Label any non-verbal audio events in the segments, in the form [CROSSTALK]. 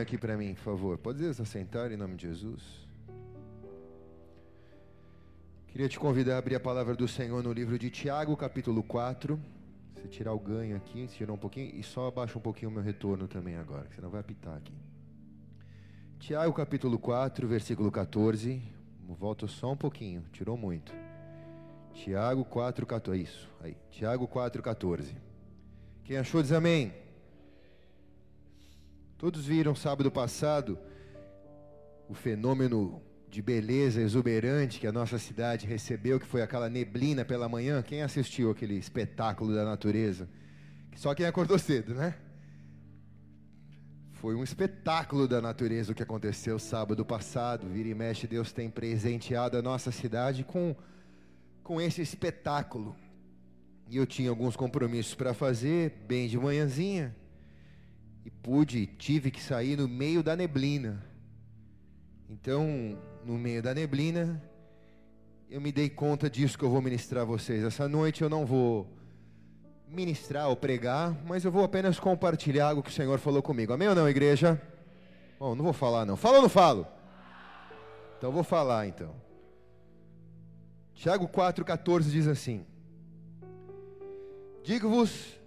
aqui para mim, por favor. Pode se assentar em nome de Jesus? Queria te convidar a abrir a palavra do Senhor no livro de Tiago, capítulo 4. Você tirar o ganho aqui, tirar um pouquinho e só abaixa um pouquinho o meu retorno também agora, senão vai apitar aqui. Tiago, capítulo 4, versículo 14. Volta só um pouquinho, tirou muito. Tiago 4, 14. Isso, aí. Tiago 4, 14. Quem achou diz amém. Todos viram sábado passado o fenômeno de beleza exuberante que a nossa cidade recebeu, que foi aquela neblina pela manhã. Quem assistiu aquele espetáculo da natureza? Só quem acordou cedo, né? Foi um espetáculo da natureza o que aconteceu sábado passado. Vira e mexe, Deus tem presenteado a nossa cidade com, com esse espetáculo. E eu tinha alguns compromissos para fazer, bem de manhãzinha e pude, tive que sair no meio da neblina. Então, no meio da neblina, eu me dei conta disso que eu vou ministrar a vocês. Essa noite eu não vou ministrar ou pregar, mas eu vou apenas compartilhar algo que o Senhor falou comigo. Amém ou não, igreja? Bom, não vou falar não. Fala ou não falo? Então vou falar então. Tiago 4,14 diz assim: Digo-vos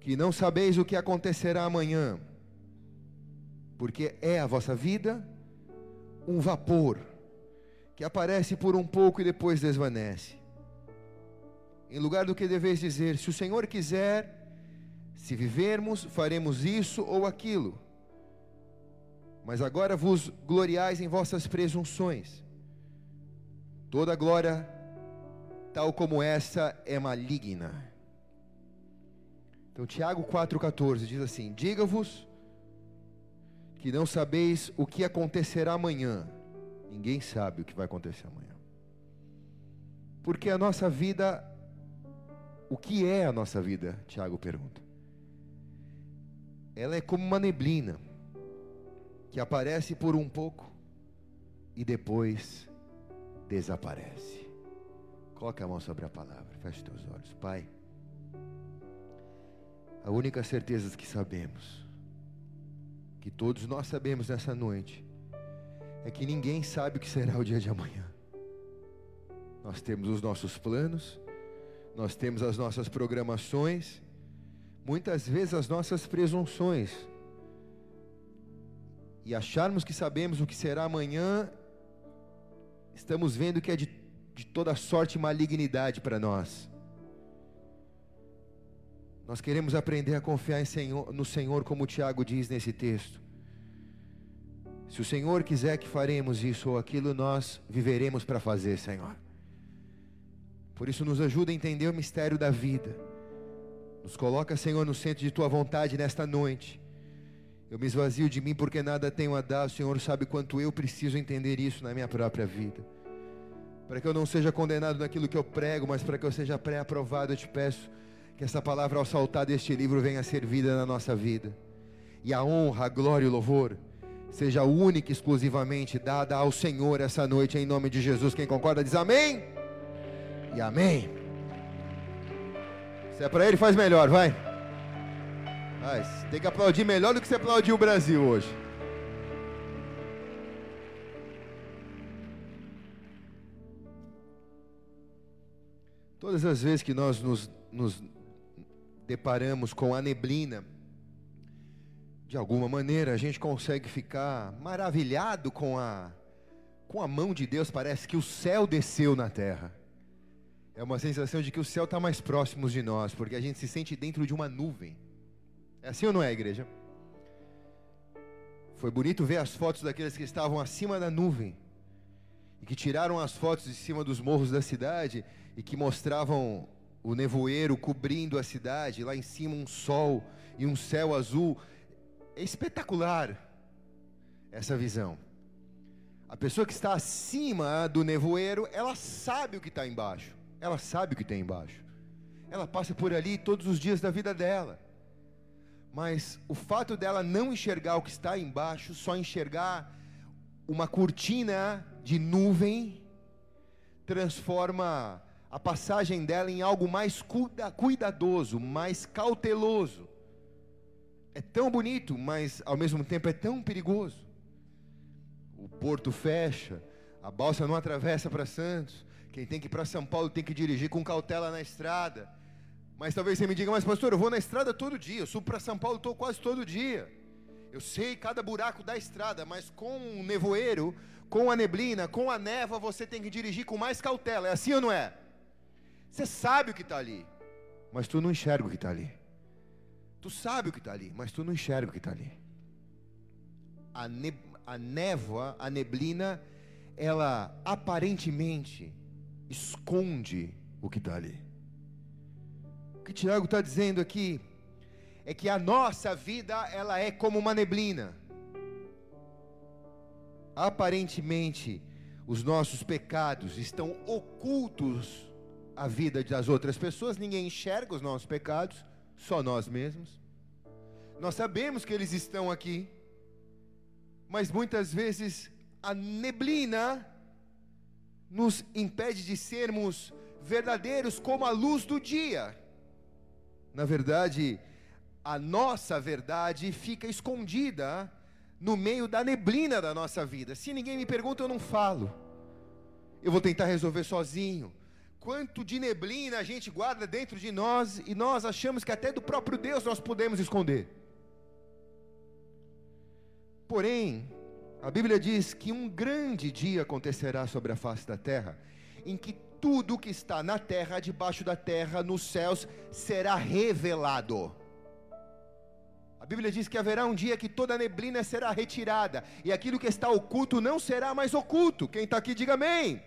que não sabeis o que acontecerá amanhã, porque é a vossa vida um vapor que aparece por um pouco e depois desvanece. Em lugar do que deveis dizer, se o Senhor quiser, se vivermos, faremos isso ou aquilo. Mas agora vos gloriais em vossas presunções. Toda glória, tal como essa, é maligna. Então, Tiago 4,14 diz assim: Diga-vos que não sabeis o que acontecerá amanhã. Ninguém sabe o que vai acontecer amanhã. Porque a nossa vida, o que é a nossa vida? Tiago pergunta. Ela é como uma neblina que aparece por um pouco e depois desaparece. Coloque a mão sobre a palavra, feche teus olhos, Pai. A única certeza que sabemos, que todos nós sabemos nessa noite, é que ninguém sabe o que será o dia de amanhã. Nós temos os nossos planos, nós temos as nossas programações, muitas vezes as nossas presunções. E acharmos que sabemos o que será amanhã, estamos vendo que é de, de toda sorte e malignidade para nós. Nós queremos aprender a confiar Senhor, no Senhor, como Tiago diz nesse texto. Se o Senhor quiser que faremos isso ou aquilo, nós viveremos para fazer, Senhor. Por isso, nos ajuda a entender o mistério da vida. Nos coloca, Senhor, no centro de tua vontade nesta noite. Eu me esvazio de mim porque nada tenho a dar. O Senhor sabe quanto eu preciso entender isso na minha própria vida. Para que eu não seja condenado naquilo que eu prego, mas para que eu seja pré-aprovado, eu te peço que essa palavra ao saltar deste livro venha ser vida na nossa vida. E a honra, a glória e o louvor seja única e exclusivamente dada ao Senhor essa noite, em nome de Jesus. Quem concorda diz amém. E amém. Se é para ele, faz melhor, vai. Mas tem que aplaudir melhor do que você aplaudiu o Brasil hoje. Todas as vezes que nós nos, nos deparamos com a neblina, de alguma maneira a gente consegue ficar maravilhado com a, com a mão de Deus, parece que o céu desceu na terra. É uma sensação de que o céu está mais próximo de nós, porque a gente se sente dentro de uma nuvem. É assim ou não é, igreja? Foi bonito ver as fotos daqueles que estavam acima da nuvem e que tiraram as fotos de cima dos morros da cidade e que mostravam o nevoeiro cobrindo a cidade, lá em cima um sol e um céu azul. É espetacular essa visão. A pessoa que está acima do nevoeiro, ela sabe o que está embaixo. Ela sabe o que tem embaixo. Ela passa por ali todos os dias da vida dela. Mas o fato dela não enxergar o que está embaixo, só enxergar uma cortina de nuvem, transforma a passagem dela em algo mais cuidadoso, mais cauteloso. é tão bonito, mas ao mesmo tempo é tão perigoso. O porto fecha, a balsa não atravessa para Santos. Quem tem que ir para São Paulo tem que dirigir com cautela na estrada. Mas talvez você me diga, mas pastor, eu vou na estrada todo dia, eu subo para São Paulo estou quase todo dia. Eu sei cada buraco da estrada, mas com o nevoeiro, com a neblina, com a neva, você tem que dirigir com mais cautela. É assim ou não é? Você sabe o que está ali, mas tu não enxerga o que está ali. Tu sabe o que está ali, mas tu não enxerga o que está ali. A, ne a névoa, a neblina, ela aparentemente esconde o que está ali. O que Tiago está dizendo aqui é que a nossa vida ela é como uma neblina. Aparentemente, os nossos pecados estão ocultos à vida das outras pessoas, ninguém enxerga os nossos pecados, só nós mesmos. Nós sabemos que eles estão aqui, mas muitas vezes a neblina nos impede de sermos verdadeiros como a luz do dia. Na verdade, a nossa verdade fica escondida no meio da neblina da nossa vida. Se ninguém me pergunta, eu não falo. Eu vou tentar resolver sozinho. Quanto de neblina a gente guarda dentro de nós e nós achamos que até do próprio Deus nós podemos esconder. Porém, a Bíblia diz que um grande dia acontecerá sobre a face da terra, em que tudo que está na terra, debaixo da terra, nos céus, será revelado. A Bíblia diz que haverá um dia que toda a neblina será retirada, e aquilo que está oculto não será mais oculto. Quem está aqui, diga amém.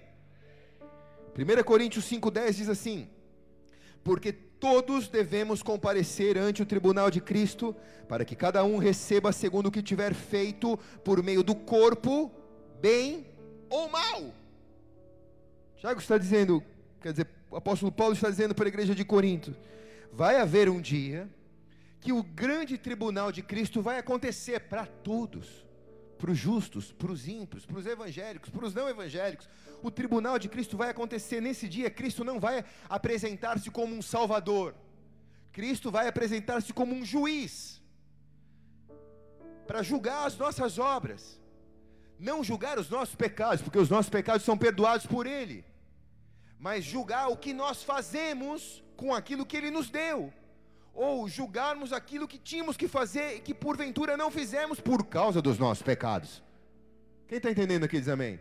1 Coríntios 5,10 diz assim: Porque todos devemos comparecer ante o tribunal de Cristo, para que cada um receba segundo o que tiver feito por meio do corpo, bem ou mal. Tiago está dizendo, quer dizer, o apóstolo Paulo está dizendo para a igreja de Corinto: vai haver um dia que o grande tribunal de Cristo vai acontecer para todos para os justos, para os ímpios, para os evangélicos, para os não evangélicos. O tribunal de Cristo vai acontecer nesse dia. Cristo não vai apresentar-se como um salvador. Cristo vai apresentar-se como um juiz para julgar as nossas obras. Não julgar os nossos pecados, porque os nossos pecados são perdoados por Ele, mas julgar o que nós fazemos com aquilo que Ele nos deu ou julgarmos aquilo que tínhamos que fazer e que porventura não fizemos por causa dos nossos pecados. Quem está entendendo aqui diz amém?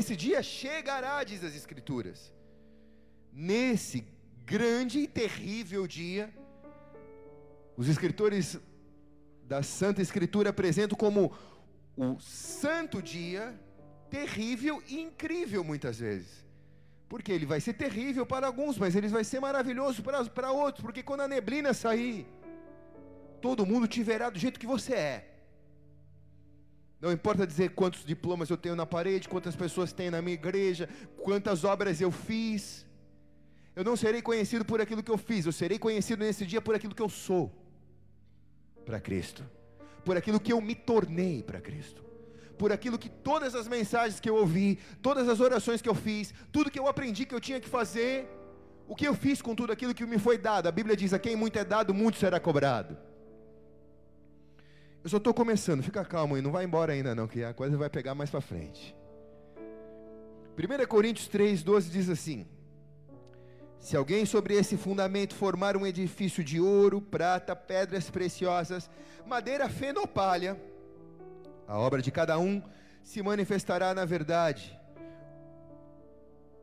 Esse dia chegará, diz as Escrituras. Nesse grande e terrível dia, os escritores da Santa Escritura apresentam como o santo dia, terrível e incrível muitas vezes. Porque ele vai ser terrível para alguns, mas ele vai ser maravilhoso para, para outros. Porque quando a neblina sair, todo mundo te verá do jeito que você é. Não importa dizer quantos diplomas eu tenho na parede, quantas pessoas tem na minha igreja, quantas obras eu fiz. Eu não serei conhecido por aquilo que eu fiz, eu serei conhecido nesse dia por aquilo que eu sou para Cristo, por aquilo que eu me tornei para Cristo por aquilo que todas as mensagens que eu ouvi, todas as orações que eu fiz, tudo que eu aprendi que eu tinha que fazer, o que eu fiz com tudo aquilo que me foi dado. A Bíblia diz: a quem muito é dado, muito será cobrado. Eu só estou começando, fica calmo aí, não vai embora ainda não, que a coisa vai pegar mais para frente. 1 Coríntios 3, 12 diz assim: Se alguém sobre esse fundamento formar um edifício de ouro, prata, pedras preciosas, madeira feno ou palha, a obra de cada um se manifestará na verdade.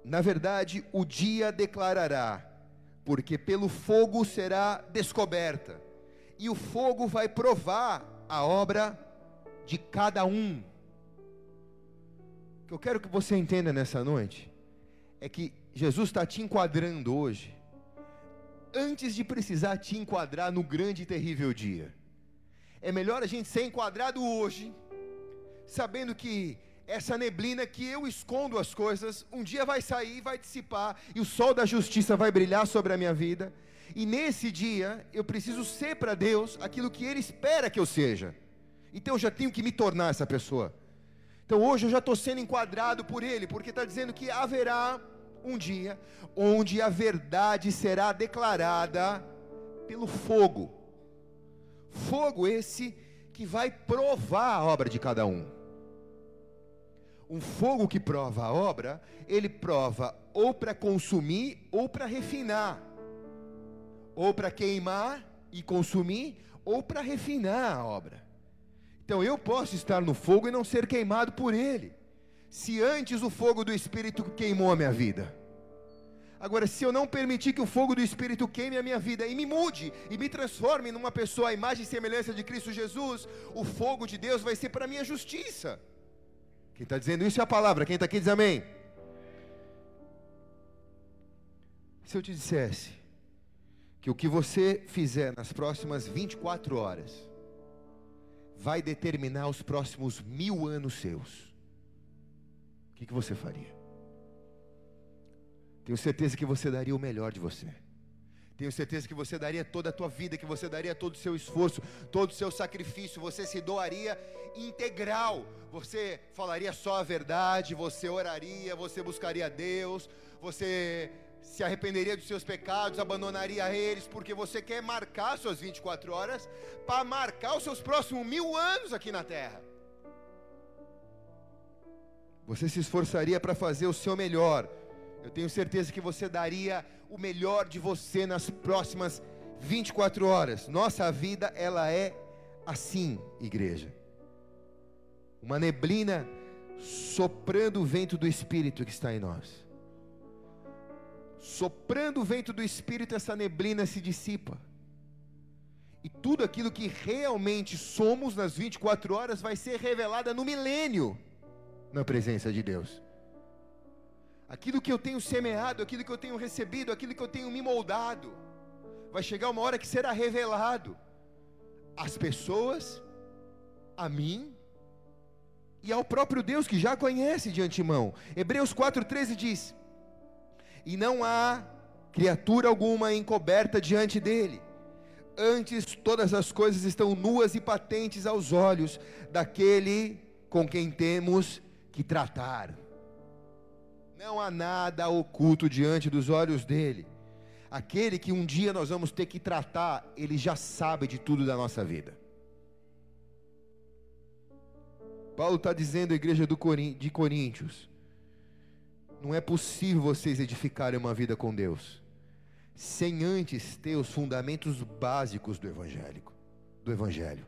Na verdade, o dia declarará, porque pelo fogo será descoberta, e o fogo vai provar a obra de cada um. O que eu quero que você entenda nessa noite é que Jesus está te enquadrando hoje, antes de precisar te enquadrar no grande e terrível dia. É melhor a gente ser enquadrado hoje sabendo que essa neblina que eu escondo as coisas, um dia vai sair, vai dissipar, e o sol da justiça vai brilhar sobre a minha vida. E nesse dia, eu preciso ser para Deus aquilo que Ele espera que eu seja. Então eu já tenho que me tornar essa pessoa. Então hoje eu já estou sendo enquadrado por Ele, porque está dizendo que haverá um dia onde a verdade será declarada pelo fogo. Fogo esse que vai provar a obra de cada um. Um fogo que prova a obra, ele prova ou para consumir ou para refinar, ou para queimar e consumir, ou para refinar a obra. Então eu posso estar no fogo e não ser queimado por ele, se antes o fogo do Espírito queimou a minha vida. Agora, se eu não permitir que o fogo do Espírito queime a minha vida e me mude e me transforme numa pessoa à imagem e semelhança de Cristo Jesus, o fogo de Deus vai ser para a minha justiça. Quem está dizendo isso é a palavra, quem está aqui diz amém. Se eu te dissesse que o que você fizer nas próximas 24 horas vai determinar os próximos mil anos seus, o que, que você faria? Tenho certeza que você daria o melhor de você. Tenho certeza que você daria toda a tua vida, que você daria todo o seu esforço, todo o seu sacrifício, você se doaria integral. Você falaria só a verdade, você oraria, você buscaria Deus, você se arrependeria dos seus pecados, abandonaria eles, porque você quer marcar suas 24 horas para marcar os seus próximos mil anos aqui na terra. Você se esforçaria para fazer o seu melhor eu tenho certeza que você daria o melhor de você nas próximas 24 horas. Nossa vida, ela é assim, igreja. Uma neblina soprando o vento do Espírito que está em nós. Soprando o vento do Espírito, essa neblina se dissipa. E tudo aquilo que realmente somos nas 24 horas vai ser revelada no milênio, na presença de Deus aquilo que eu tenho semeado, aquilo que eu tenho recebido, aquilo que eu tenho me moldado, vai chegar uma hora que será revelado às pessoas, a mim e ao próprio Deus que já conhece de antemão. Hebreus 4,13 diz: E não há criatura alguma encoberta diante dele. Antes todas as coisas estão nuas e patentes aos olhos daquele com quem temos que tratar. Não há nada oculto diante dos olhos dele. Aquele que um dia nós vamos ter que tratar, ele já sabe de tudo da nossa vida. Paulo está dizendo à igreja de Coríntios: não é possível vocês edificarem uma vida com Deus sem antes ter os fundamentos básicos do evangélico, do evangelho.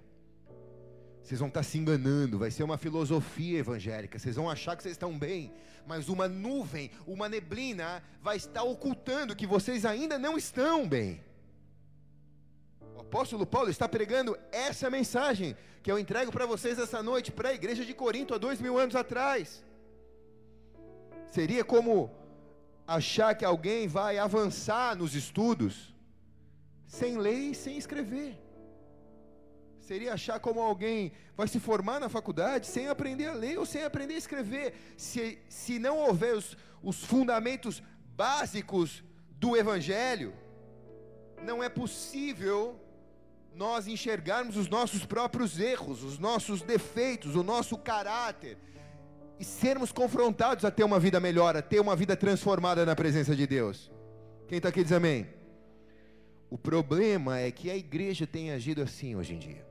Vocês vão estar se enganando, vai ser uma filosofia evangélica. Vocês vão achar que vocês estão bem, mas uma nuvem, uma neblina vai estar ocultando que vocês ainda não estão bem. O apóstolo Paulo está pregando essa mensagem que eu entrego para vocês essa noite para a igreja de Corinto há dois mil anos atrás. Seria como achar que alguém vai avançar nos estudos sem ler e sem escrever seria achar como alguém vai se formar na faculdade sem aprender a ler ou sem aprender a escrever. Se, se não houver os, os fundamentos básicos do Evangelho, não é possível nós enxergarmos os nossos próprios erros, os nossos defeitos, o nosso caráter e sermos confrontados a ter uma vida melhor, a ter uma vida transformada na presença de Deus. Quem está aqui diz amém. O problema é que a igreja tem agido assim hoje em dia.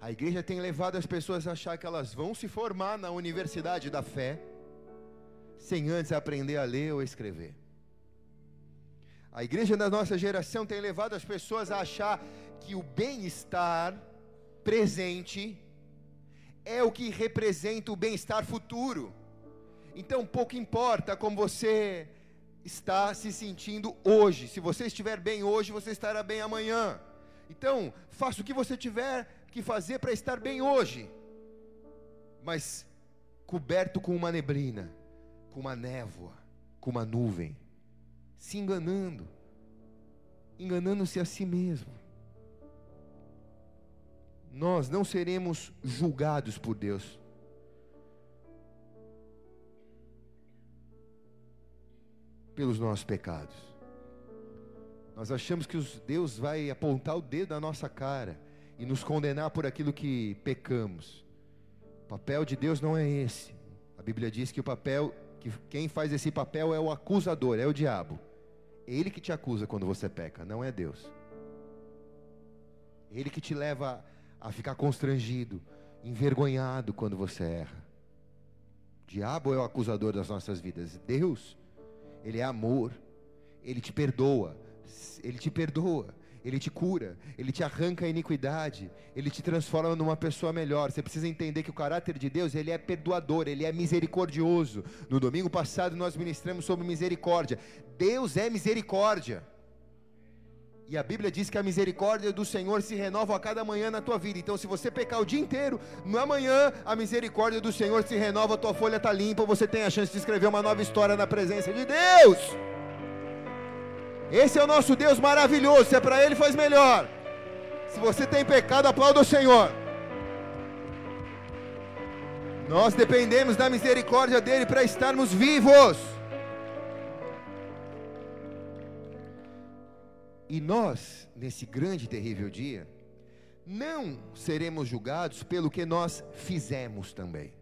A igreja tem levado as pessoas a achar que elas vão se formar na universidade da fé, sem antes aprender a ler ou escrever. A igreja da nossa geração tem levado as pessoas a achar que o bem-estar presente é o que representa o bem-estar futuro. Então, pouco importa como você está se sentindo hoje. Se você estiver bem hoje, você estará bem amanhã. Então, faça o que você tiver que fazer para estar bem hoje, mas coberto com uma neblina, com uma névoa, com uma nuvem, se enganando, enganando-se a si mesmo. Nós não seremos julgados por Deus. Pelos nossos pecados. Nós achamos que Deus vai apontar o dedo na nossa cara e nos condenar por aquilo que pecamos. O papel de Deus não é esse. A Bíblia diz que o papel, que quem faz esse papel é o acusador, é o diabo. É ele que te acusa quando você peca, não é Deus. Ele que te leva a ficar constrangido, envergonhado quando você erra. O diabo é o acusador das nossas vidas. Deus, ele é amor. Ele te perdoa. Ele te perdoa. Ele te cura, Ele te arranca a iniquidade, Ele te transforma numa pessoa melhor. Você precisa entender que o caráter de Deus, Ele é perdoador, Ele é misericordioso. No domingo passado nós ministramos sobre misericórdia. Deus é misericórdia. E a Bíblia diz que a misericórdia do Senhor se renova a cada manhã na tua vida. Então, se você pecar o dia inteiro, no amanhã a misericórdia do Senhor se renova, a tua folha está limpa, você tem a chance de escrever uma nova história na presença de Deus. Esse é o nosso Deus maravilhoso. Se é para Ele, faz melhor. Se você tem pecado, aplauda o Senhor. Nós dependemos da misericórdia dele para estarmos vivos. E nós, nesse grande e terrível dia, não seremos julgados pelo que nós fizemos também.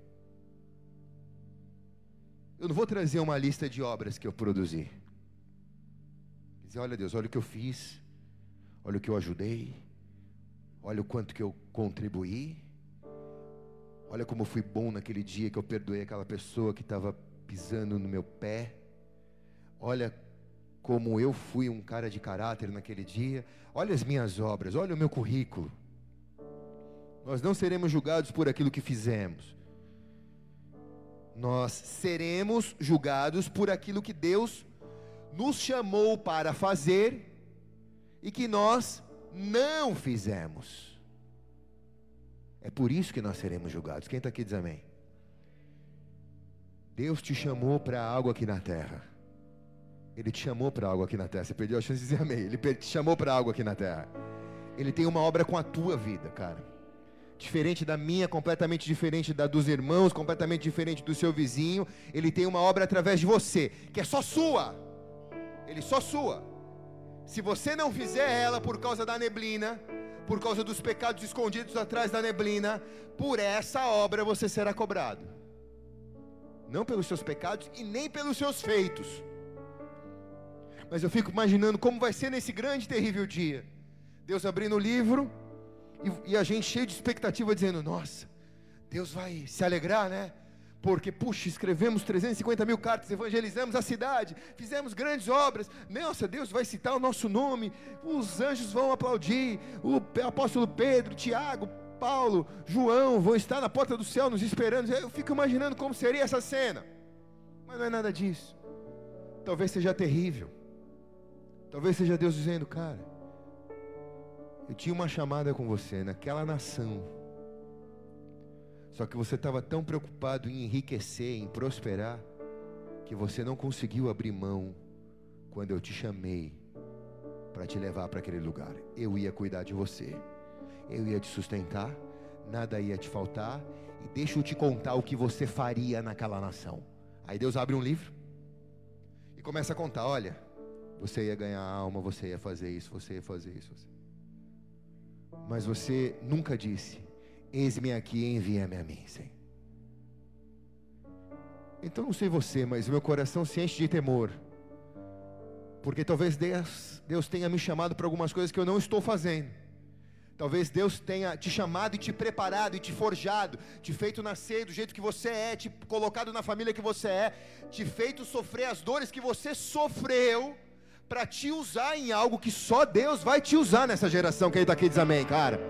Eu não vou trazer uma lista de obras que eu produzi. Dizer, olha Deus, olha o que eu fiz, olha o que eu ajudei, olha o quanto que eu contribuí, olha como fui bom naquele dia que eu perdoei aquela pessoa que estava pisando no meu pé, olha como eu fui um cara de caráter naquele dia, olha as minhas obras, olha o meu currículo. Nós não seremos julgados por aquilo que fizemos. Nós seremos julgados por aquilo que Deus nos chamou para fazer e que nós não fizemos. É por isso que nós seremos julgados. Quem está aqui diz amém? Deus te chamou para algo aqui na terra. Ele te chamou para algo aqui na terra. Você perdeu a chance de dizer amém. Ele te chamou para algo aqui na terra. Ele tem uma obra com a tua vida, cara. Diferente da minha, completamente diferente da dos irmãos, completamente diferente do seu vizinho. Ele tem uma obra através de você, que é só sua ele só sua. Se você não fizer ela por causa da neblina, por causa dos pecados escondidos atrás da neblina, por essa obra você será cobrado. Não pelos seus pecados e nem pelos seus feitos. Mas eu fico imaginando como vai ser nesse grande e terrível dia. Deus abrindo o livro e, e a gente cheio de expectativa, dizendo: Nossa, Deus vai se alegrar, né? porque, puxa, escrevemos 350 mil cartas, evangelizamos a cidade, fizemos grandes obras. Nossa, Deus vai citar o nosso nome, os anjos vão aplaudir, o apóstolo Pedro, Tiago, Paulo, João vão estar na porta do céu nos esperando. Eu fico imaginando como seria essa cena, mas não é nada disso. Talvez seja terrível, talvez seja Deus dizendo, cara, eu tinha uma chamada com você naquela nação. Só que você estava tão preocupado em enriquecer, em prosperar, que você não conseguiu abrir mão quando eu te chamei para te levar para aquele lugar. Eu ia cuidar de você, eu ia te sustentar, nada ia te faltar, e deixa eu te contar o que você faria naquela nação. Aí Deus abre um livro e começa a contar: olha, você ia ganhar alma, você ia fazer isso, você ia fazer isso. Mas você nunca disse Eis-me aqui, envia-me a mim, Senhor. Então não sei você, mas meu coração se enche de temor. Porque talvez Deus, Deus tenha me chamado para algumas coisas que eu não estou fazendo. Talvez Deus tenha te chamado e te preparado e te forjado, te feito nascer do jeito que você é, te colocado na família que você é, te feito sofrer as dores que você sofreu, para te usar em algo que só Deus vai te usar nessa geração. Quem está aqui diz amém, cara.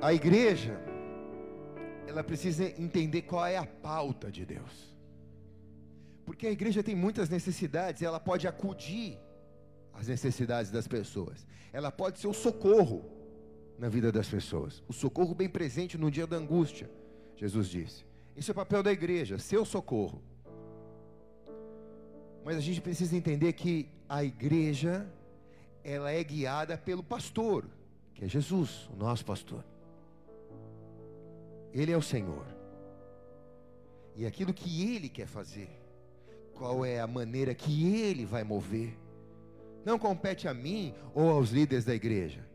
A igreja, ela precisa entender qual é a pauta de Deus. Porque a igreja tem muitas necessidades, ela pode acudir às necessidades das pessoas. Ela pode ser o socorro na vida das pessoas. O socorro bem presente no dia da angústia, Jesus disse. Esse é o papel da igreja, ser o socorro. Mas a gente precisa entender que a igreja, ela é guiada pelo pastor, que é Jesus, o nosso pastor. Ele é o Senhor. E aquilo que Ele quer fazer, qual é a maneira que Ele vai mover, não compete a mim ou aos líderes da igreja.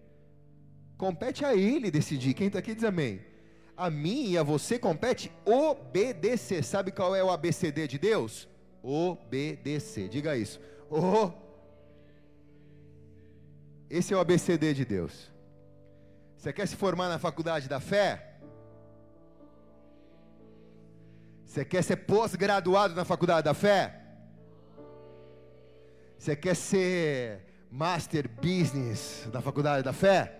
Compete a Ele decidir. Quem está aqui diz amém. A mim e a você compete obedecer. Sabe qual é o ABCD de Deus? Obedecer. Diga isso. O Esse é o ABCD de Deus. Você quer se formar na faculdade da fé? Você quer ser pós-graduado na faculdade da fé? Você quer ser Master Business da faculdade da fé?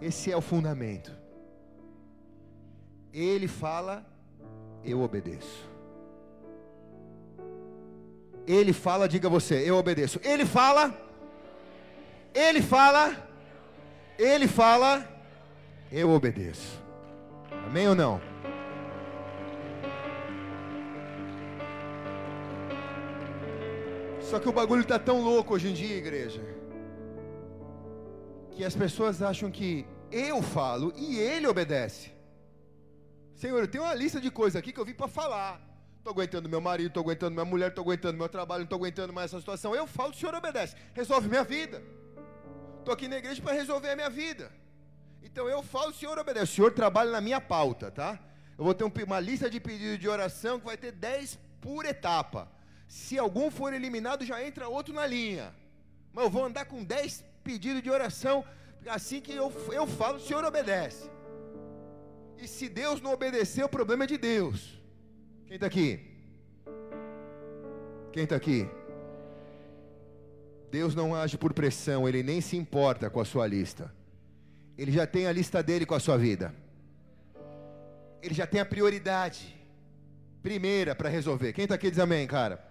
Esse é o fundamento. Ele fala, eu obedeço. Ele fala, diga você, eu obedeço. Ele fala, ele fala, ele fala, eu obedeço. Amém ou não? Só que o bagulho está tão louco hoje em dia, igreja, que as pessoas acham que eu falo e ele obedece. Senhor, eu tenho uma lista de coisas aqui que eu vim para falar. Estou aguentando meu marido, estou aguentando minha mulher, estou aguentando meu trabalho, não estou aguentando mais essa situação. Eu falo, o Senhor obedece. Resolve minha vida. Estou aqui na igreja para resolver a minha vida. Então eu falo, o Senhor obedece. O Senhor trabalha na minha pauta, tá? Eu vou ter uma lista de pedidos de oração que vai ter 10 por etapa. Se algum for eliminado, já entra outro na linha. Mas eu vou andar com 10 pedidos de oração. Assim que eu, eu falo, o Senhor obedece. E se Deus não obedecer, o problema é de Deus. Quem está aqui? Quem está aqui? Deus não age por pressão, Ele nem se importa com a sua lista. Ele já tem a lista dele com a sua vida. Ele já tem a prioridade primeira para resolver. Quem está aqui diz amém, cara?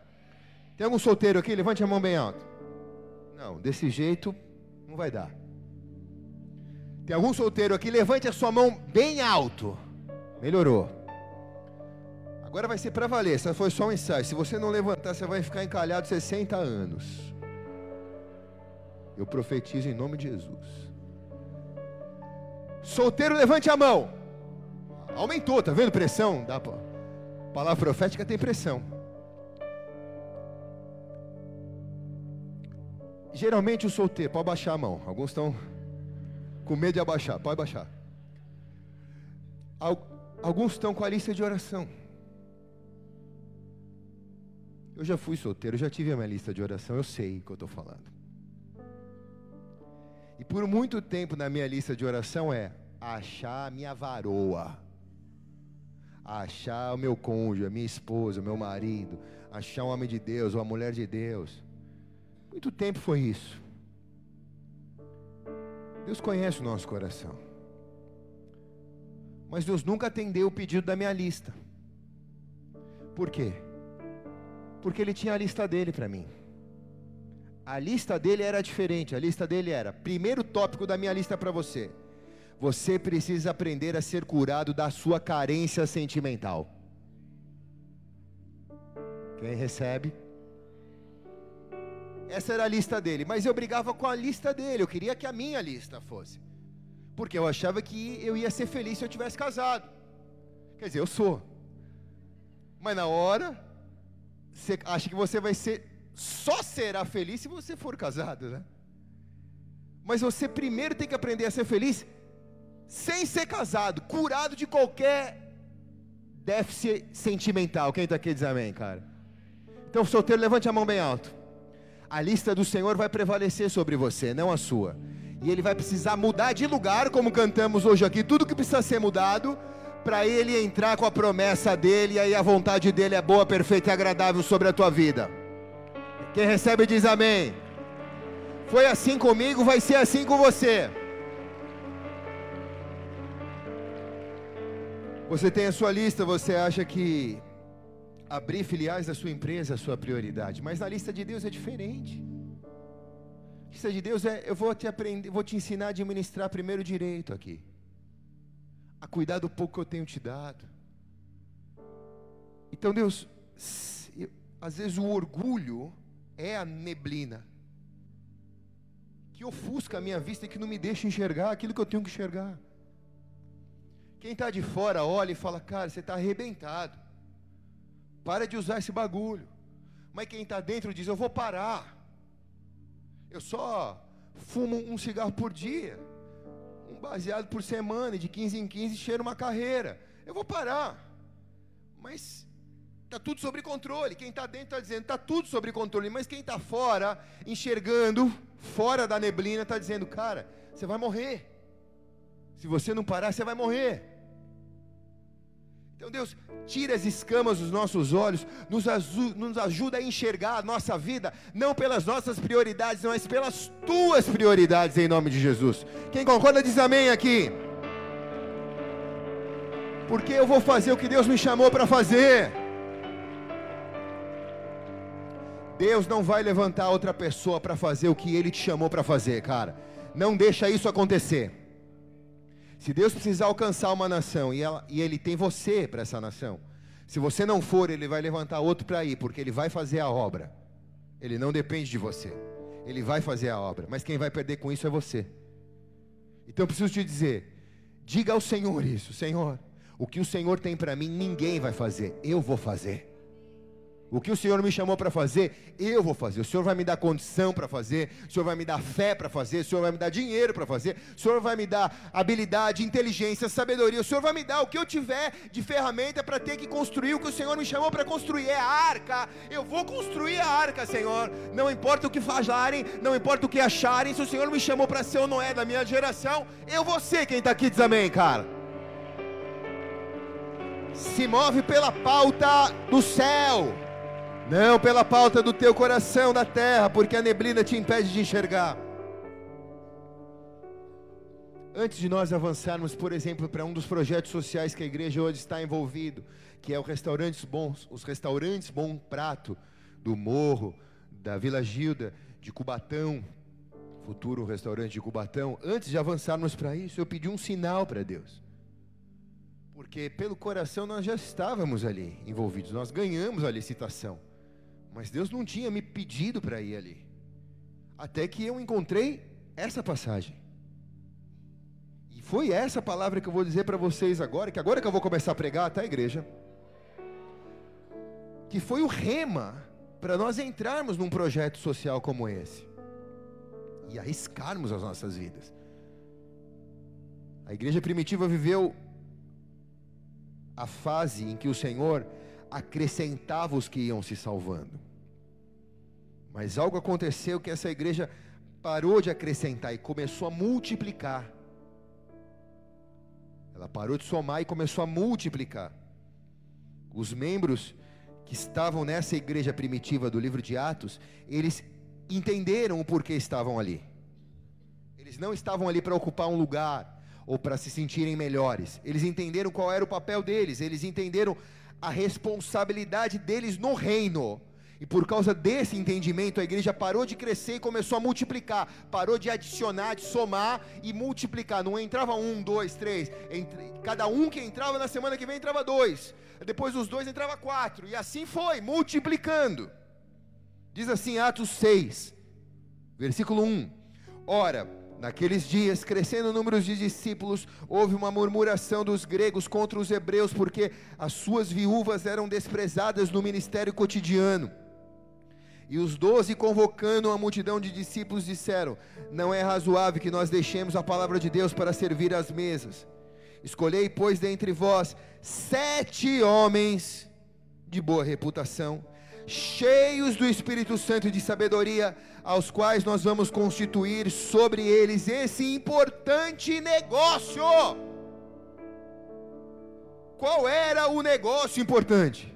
Tem algum solteiro aqui? Levante a mão bem alto. Não, desse jeito não vai dar. Tem algum solteiro aqui? Levante a sua mão bem alto. Melhorou. Agora vai ser para valer. Essa foi só um ensaio. Se você não levantar, você vai ficar encalhado 60 anos. Eu profetizo em nome de Jesus. Solteiro, levante a mão. Aumentou, tá vendo pressão? Dá pra... Palavra profética tem pressão. Geralmente o solteiro, pode baixar a mão. Alguns estão com medo de abaixar, pode baixar. Alguns estão com a lista de oração. Eu já fui solteiro, já tive a minha lista de oração, eu sei o que eu estou falando. E por muito tempo na minha lista de oração é achar a minha varoa, achar o meu cônjuge, a minha esposa, o meu marido, achar um homem de Deus, uma mulher de Deus. Muito tempo foi isso. Deus conhece o nosso coração. Mas Deus nunca atendeu o pedido da minha lista. Por quê? Porque Ele tinha a lista dele para mim. A lista dele era diferente. A lista dele era: primeiro tópico da minha lista para você. Você precisa aprender a ser curado da sua carência sentimental. Quem recebe? Essa era a lista dele, mas eu brigava com a lista dele, eu queria que a minha lista fosse. Porque eu achava que eu ia ser feliz se eu tivesse casado. Quer dizer, eu sou. Mas na hora, você acha que você vai ser, só será feliz se você for casado, né? Mas você primeiro tem que aprender a ser feliz sem ser casado, curado de qualquer déficit sentimental. Quem está aqui diz amém, cara? Então, solteiro, levante a mão bem alto a lista do Senhor vai prevalecer sobre você, não a sua. E ele vai precisar mudar de lugar, como cantamos hoje aqui, tudo que precisa ser mudado, para ele entrar com a promessa dele, e aí a vontade dele é boa, perfeita e agradável sobre a tua vida. Quem recebe diz amém. Foi assim comigo, vai ser assim com você. Você tem a sua lista, você acha que abrir filiais da sua empresa é a sua prioridade, mas na lista de Deus é diferente. A lista de Deus é, eu vou te aprender, vou te ensinar a administrar primeiro direito aqui. A cuidar do pouco que eu tenho te dado. Então Deus, eu, às vezes o orgulho é a neblina que ofusca a minha vista e que não me deixa enxergar aquilo que eu tenho que enxergar. Quem está de fora olha e fala, cara, você está arrebentado. Para de usar esse bagulho. Mas quem está dentro diz: Eu vou parar. Eu só fumo um cigarro por dia. um baseado por semana, e de 15 em 15 cheira uma carreira. Eu vou parar. Mas está tudo sobre controle. Quem está dentro está dizendo, está tudo sobre controle. Mas quem está fora, enxergando, fora da neblina, está dizendo, cara, você vai morrer. Se você não parar, você vai morrer. Então, Deus, tira as escamas dos nossos olhos, nos, nos, ajuda a enxergar a nossa vida, não pelas nossas prioridades, mas pelas tuas prioridades, em nome de Jesus. Quem concorda, diz amém aqui. Porque eu vou fazer o que Deus me chamou para fazer. Deus não vai levantar outra pessoa para fazer o que Ele te chamou para fazer, cara. Não deixa isso acontecer. Se Deus precisar alcançar uma nação e, ela, e Ele tem você para essa nação, se você não for, Ele vai levantar outro para ir, porque Ele vai fazer a obra. Ele não depende de você. Ele vai fazer a obra, mas quem vai perder com isso é você. Então eu preciso te dizer: diga ao Senhor isso, Senhor, o que o Senhor tem para mim, ninguém vai fazer, eu vou fazer. O que o Senhor me chamou para fazer, eu vou fazer. O Senhor vai me dar condição para fazer, o Senhor vai me dar fé para fazer, o Senhor vai me dar dinheiro para fazer, o Senhor vai me dar habilidade, inteligência, sabedoria, o Senhor vai me dar o que eu tiver de ferramenta para ter que construir o que o Senhor me chamou para construir. É a arca, eu vou construir a arca, Senhor. Não importa o que falarem, não importa o que acharem, se o Senhor me chamou para ser ou não é da minha geração, eu vou ser quem está aqui, diz amém, cara. Se move pela pauta do céu não pela pauta do teu coração da terra, porque a neblina te impede de enxergar. Antes de nós avançarmos, por exemplo, para um dos projetos sociais que a igreja hoje está envolvido, que é o restaurantes bons, os restaurantes Bom Prato do Morro, da Vila Gilda, de Cubatão, futuro restaurante de Cubatão. Antes de avançarmos para isso, eu pedi um sinal para Deus. Porque pelo coração nós já estávamos ali envolvidos, nós ganhamos a licitação. Mas Deus não tinha me pedido para ir ali. Até que eu encontrei essa passagem. E foi essa palavra que eu vou dizer para vocês agora, que agora que eu vou começar a pregar, tá, igreja? Que foi o rema para nós entrarmos num projeto social como esse e arriscarmos as nossas vidas. A igreja primitiva viveu a fase em que o Senhor acrescentava os que iam se salvando. Mas algo aconteceu que essa igreja parou de acrescentar e começou a multiplicar. Ela parou de somar e começou a multiplicar. Os membros que estavam nessa igreja primitiva do livro de Atos, eles entenderam o porquê estavam ali. Eles não estavam ali para ocupar um lugar ou para se sentirem melhores. Eles entenderam qual era o papel deles, eles entenderam a responsabilidade deles no reino. E por causa desse entendimento, a igreja parou de crescer e começou a multiplicar. Parou de adicionar, de somar e multiplicar. Não entrava um, dois, três. Entre, cada um que entrava na semana que vem entrava dois. Depois dos dois entrava quatro. E assim foi, multiplicando. Diz assim, Atos 6, versículo 1. Ora, Naqueles dias, crescendo o número de discípulos, houve uma murmuração dos gregos contra os hebreus, porque as suas viúvas eram desprezadas no ministério cotidiano. E os doze, convocando uma multidão de discípulos, disseram: Não é razoável que nós deixemos a palavra de Deus para servir às mesas. Escolhei, pois, dentre vós sete homens de boa reputação, cheios do Espírito Santo e de sabedoria, aos quais nós vamos constituir sobre eles esse importante negócio. Qual era o negócio importante?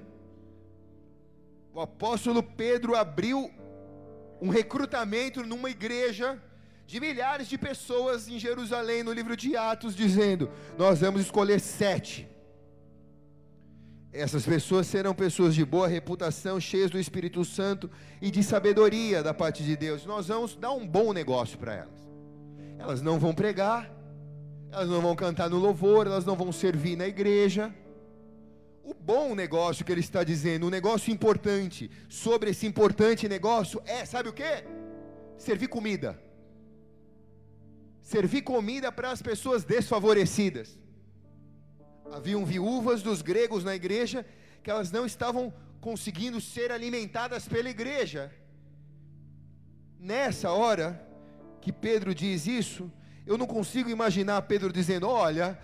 O apóstolo Pedro abriu um recrutamento numa igreja de milhares de pessoas em Jerusalém, no livro de Atos, dizendo: Nós vamos escolher sete essas pessoas serão pessoas de boa reputação, cheias do Espírito Santo e de sabedoria da parte de Deus. Nós vamos dar um bom negócio para elas. Elas não vão pregar, elas não vão cantar no louvor, elas não vão servir na igreja. O bom negócio que ele está dizendo, um negócio importante, sobre esse importante negócio é, sabe o que? Servir comida. Servir comida para as pessoas desfavorecidas. Haviam viúvas dos gregos na igreja que elas não estavam conseguindo ser alimentadas pela igreja. Nessa hora que Pedro diz isso, Eu não consigo imaginar Pedro dizendo: Olha,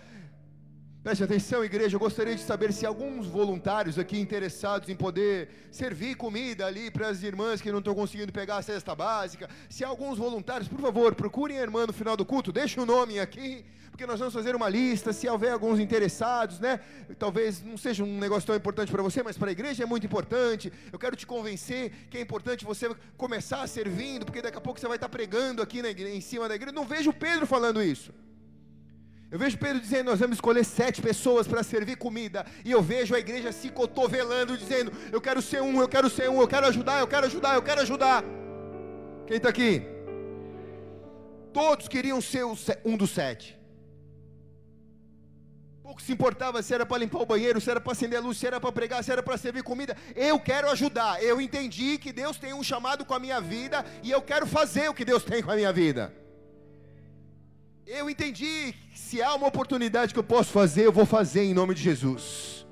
Preste atenção, igreja. Eu gostaria de saber se alguns voluntários aqui interessados em poder servir comida ali para as irmãs que não estão conseguindo pegar a cesta básica. Se alguns voluntários, por favor, procurem a irmã no final do culto, deixe o nome aqui, porque nós vamos fazer uma lista. Se houver alguns interessados, né? Talvez não seja um negócio tão importante para você, mas para a igreja é muito importante. Eu quero te convencer que é importante você começar servindo, porque daqui a pouco você vai estar pregando aqui na igreja, em cima da igreja. Não vejo Pedro falando isso. Eu vejo Pedro dizendo: Nós vamos escolher sete pessoas para servir comida. E eu vejo a igreja se cotovelando, dizendo: Eu quero ser um, eu quero ser um, eu quero ajudar, eu quero ajudar, eu quero ajudar. Quem está aqui? Todos queriam ser um dos sete. Pouco se importava se era para limpar o banheiro, se era para acender a luz, se era para pregar, se era para servir comida. Eu quero ajudar. Eu entendi que Deus tem um chamado com a minha vida e eu quero fazer o que Deus tem com a minha vida. Eu entendi se há uma oportunidade que eu posso fazer, eu vou fazer em nome de Jesus.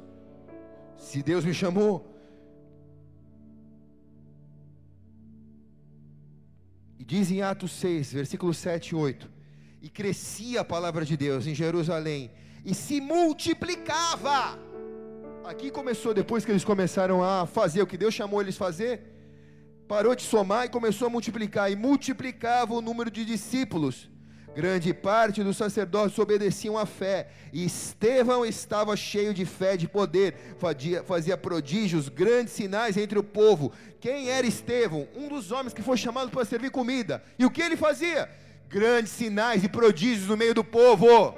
Se Deus me chamou. E diz em Atos 6, versículos 7 e 8: E crescia a palavra de Deus em Jerusalém, e se multiplicava. Aqui começou, depois que eles começaram a fazer o que Deus chamou eles fazer, parou de somar e começou a multiplicar, e multiplicava o número de discípulos Grande parte dos sacerdotes obedeciam à fé, e Estevão estava cheio de fé e de poder, fazia, prodígios, grandes sinais entre o povo. Quem era Estevão? Um dos homens que foi chamado para servir comida. E o que ele fazia? Grandes sinais e prodígios no meio do povo.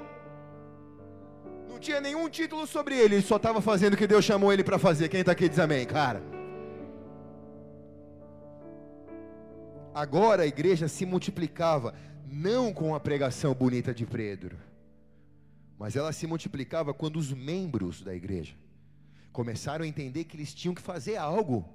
Não tinha nenhum título sobre ele, ele só estava fazendo o que Deus chamou ele para fazer. Quem está aqui diz amém, cara. Agora a igreja se multiplicava não com a pregação bonita de Pedro, mas ela se multiplicava quando os membros da igreja começaram a entender que eles tinham que fazer algo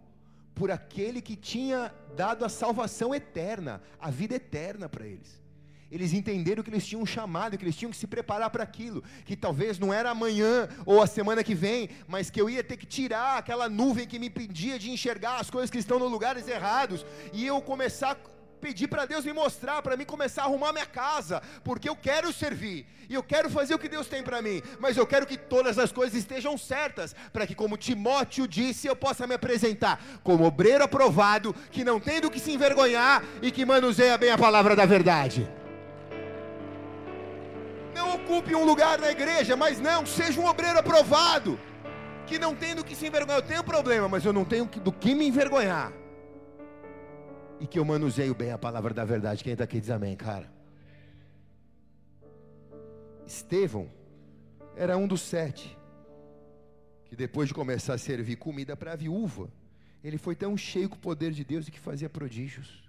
por aquele que tinha dado a salvação eterna, a vida eterna para eles. Eles entenderam que eles tinham um chamado, que eles tinham que se preparar para aquilo, que talvez não era amanhã ou a semana que vem, mas que eu ia ter que tirar aquela nuvem que me impedia de enxergar as coisas que estão nos lugares errados, e eu começar pedir para Deus me mostrar, para mim começar a arrumar minha casa, porque eu quero servir e eu quero fazer o que Deus tem para mim, mas eu quero que todas as coisas estejam certas, para que, como Timóteo disse, eu possa me apresentar como obreiro aprovado, que não tem do que se envergonhar e que manuseia bem a palavra da verdade. Não ocupe um lugar na igreja, mas não, seja um obreiro aprovado, que não tem do que se envergonhar. Eu tenho problema, mas eu não tenho do que me envergonhar e que eu manuseio bem a palavra da verdade. Quem está aqui diz amém, cara. Estevão era um dos sete que depois de começar a servir comida para a viúva, ele foi tão cheio com o poder de Deus e que fazia prodígios.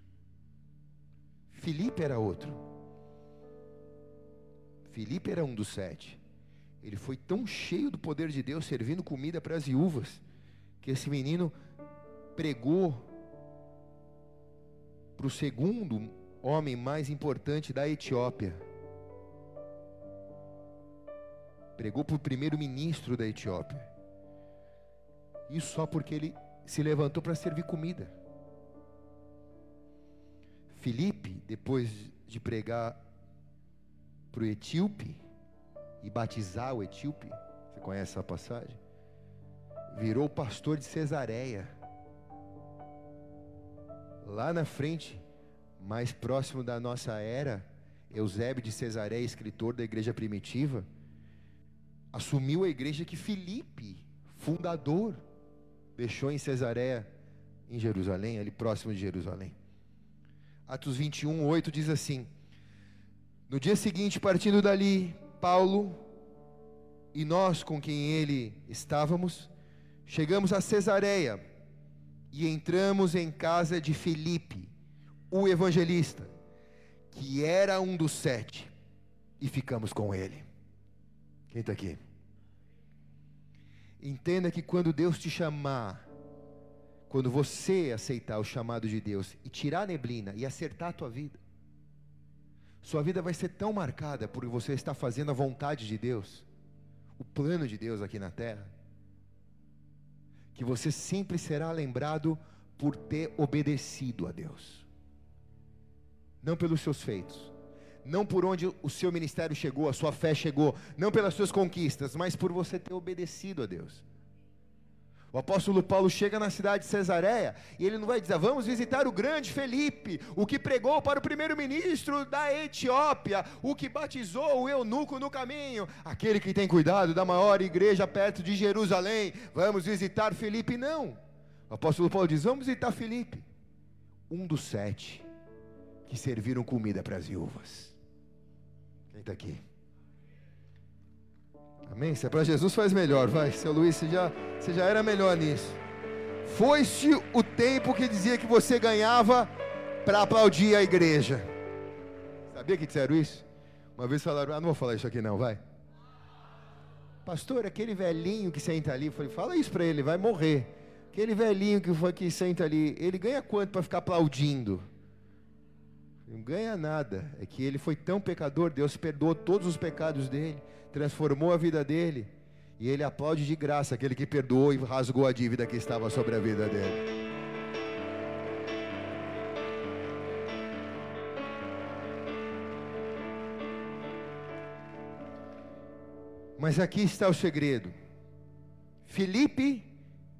Filipe era outro. Filipe era um dos sete. Ele foi tão cheio do poder de Deus, servindo comida para as viúvas, que esse menino pregou para o segundo homem mais importante da Etiópia. Pregou para o primeiro-ministro da Etiópia. Isso só porque ele se levantou para servir comida. Filipe, depois de pregar para o etíope e batizar o etíope, você conhece essa passagem? Virou pastor de Cesareia lá na frente, mais próximo da nossa era, Eusébio de Cesareia, escritor da igreja primitiva, assumiu a igreja que Filipe, fundador, deixou em Cesareia, em Jerusalém, ali próximo de Jerusalém. Atos 21, 8 diz assim: No dia seguinte, partindo dali, Paulo e nós com quem ele estávamos, chegamos a Cesareia e entramos em casa de Filipe, o evangelista, que era um dos sete, e ficamos com ele. Quem está aqui? Entenda que quando Deus te chamar, quando você aceitar o chamado de Deus e tirar a neblina e acertar a tua vida, sua vida vai ser tão marcada por você estar fazendo a vontade de Deus, o plano de Deus aqui na terra, que você sempre será lembrado por ter obedecido a Deus. Não pelos seus feitos, não por onde o seu ministério chegou, a sua fé chegou, não pelas suas conquistas, mas por você ter obedecido a Deus. O apóstolo Paulo chega na cidade de Cesareia e ele não vai dizer, vamos visitar o grande Felipe, o que pregou para o primeiro-ministro da Etiópia, o que batizou o eunuco no caminho, aquele que tem cuidado da maior igreja perto de Jerusalém. Vamos visitar Felipe. Não. O apóstolo Paulo diz: vamos visitar Felipe, um dos sete que serviram comida para as viúvas. Quem está aqui? Amém? Se é para Jesus, faz melhor, vai. Seu Luiz, você já, você já era melhor nisso. Foi-se o tempo que dizia que você ganhava para aplaudir a igreja. Sabia que disseram isso? Uma vez falaram, ah, não vou falar isso aqui não, vai. Pastor, aquele velhinho que senta ali, falei, fala isso para ele, vai morrer. Aquele velhinho que, foi, que senta ali, ele ganha quanto para ficar aplaudindo? Não ganha nada. É que ele foi tão pecador, Deus perdoou todos os pecados dele transformou a vida dele. E ele aplaude de graça aquele que perdoou e rasgou a dívida que estava sobre a vida dele. Mas aqui está o segredo. Filipe,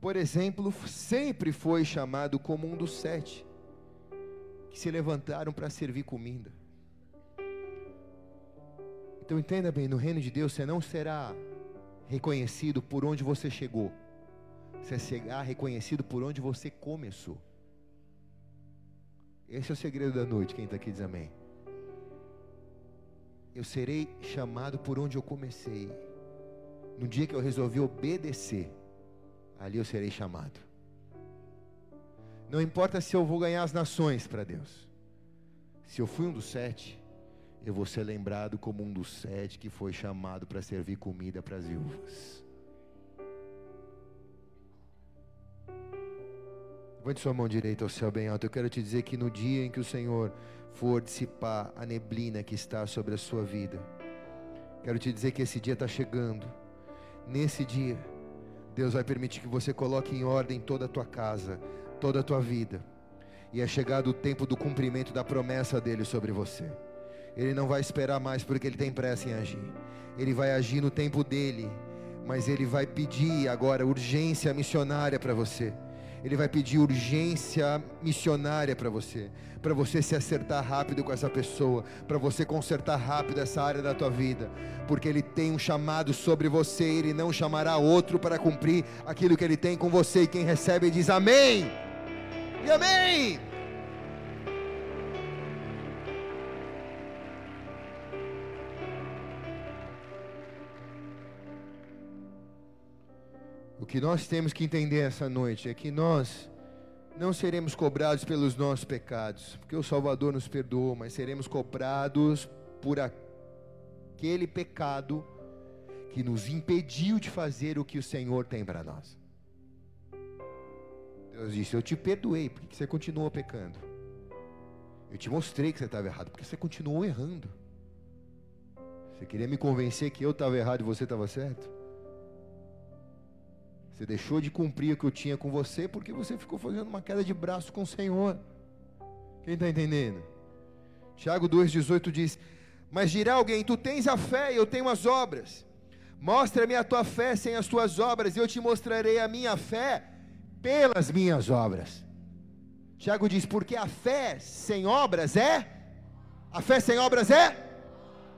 por exemplo, sempre foi chamado como um dos sete que se levantaram para servir comida. Então entenda bem, no reino de Deus você não será reconhecido por onde você chegou. Você será reconhecido por onde você começou. Esse é o segredo da noite, quem está aqui diz amém. Eu serei chamado por onde eu comecei. No dia que eu resolvi obedecer, ali eu serei chamado. Não importa se eu vou ganhar as nações para Deus. Se eu fui um dos sete, eu vou ser lembrado como um dos sete que foi chamado para servir comida para as viúvas. Levante sua mão direita ao céu bem alto. Eu quero te dizer que no dia em que o Senhor for dissipar a neblina que está sobre a sua vida, quero te dizer que esse dia está chegando. Nesse dia, Deus vai permitir que você coloque em ordem toda a tua casa, toda a tua vida. E é chegado o tempo do cumprimento da promessa dele sobre você. Ele não vai esperar mais porque ele tem pressa em agir. Ele vai agir no tempo dele, mas ele vai pedir agora urgência missionária para você. Ele vai pedir urgência missionária para você, para você se acertar rápido com essa pessoa, para você consertar rápido essa área da tua vida, porque ele tem um chamado sobre você, ele não chamará outro para cumprir aquilo que ele tem com você, e quem recebe diz amém. E amém. O que nós temos que entender essa noite é que nós não seremos cobrados pelos nossos pecados, porque o Salvador nos perdoou, mas seremos cobrados por aquele pecado que nos impediu de fazer o que o Senhor tem para nós. Deus disse: Eu te perdoei, porque você continuou pecando. Eu te mostrei que você estava errado, porque você continuou errando. Você queria me convencer que eu estava errado e você estava certo? Você deixou de cumprir o que eu tinha com você porque você ficou fazendo uma queda de braço com o Senhor. Quem está entendendo? Tiago 2,18 diz: Mas dirá alguém: Tu tens a fé e eu tenho as obras. Mostra-me a tua fé sem as tuas obras, e eu te mostrarei a minha fé pelas minhas obras. Tiago diz: Porque a fé sem obras é. A fé sem obras é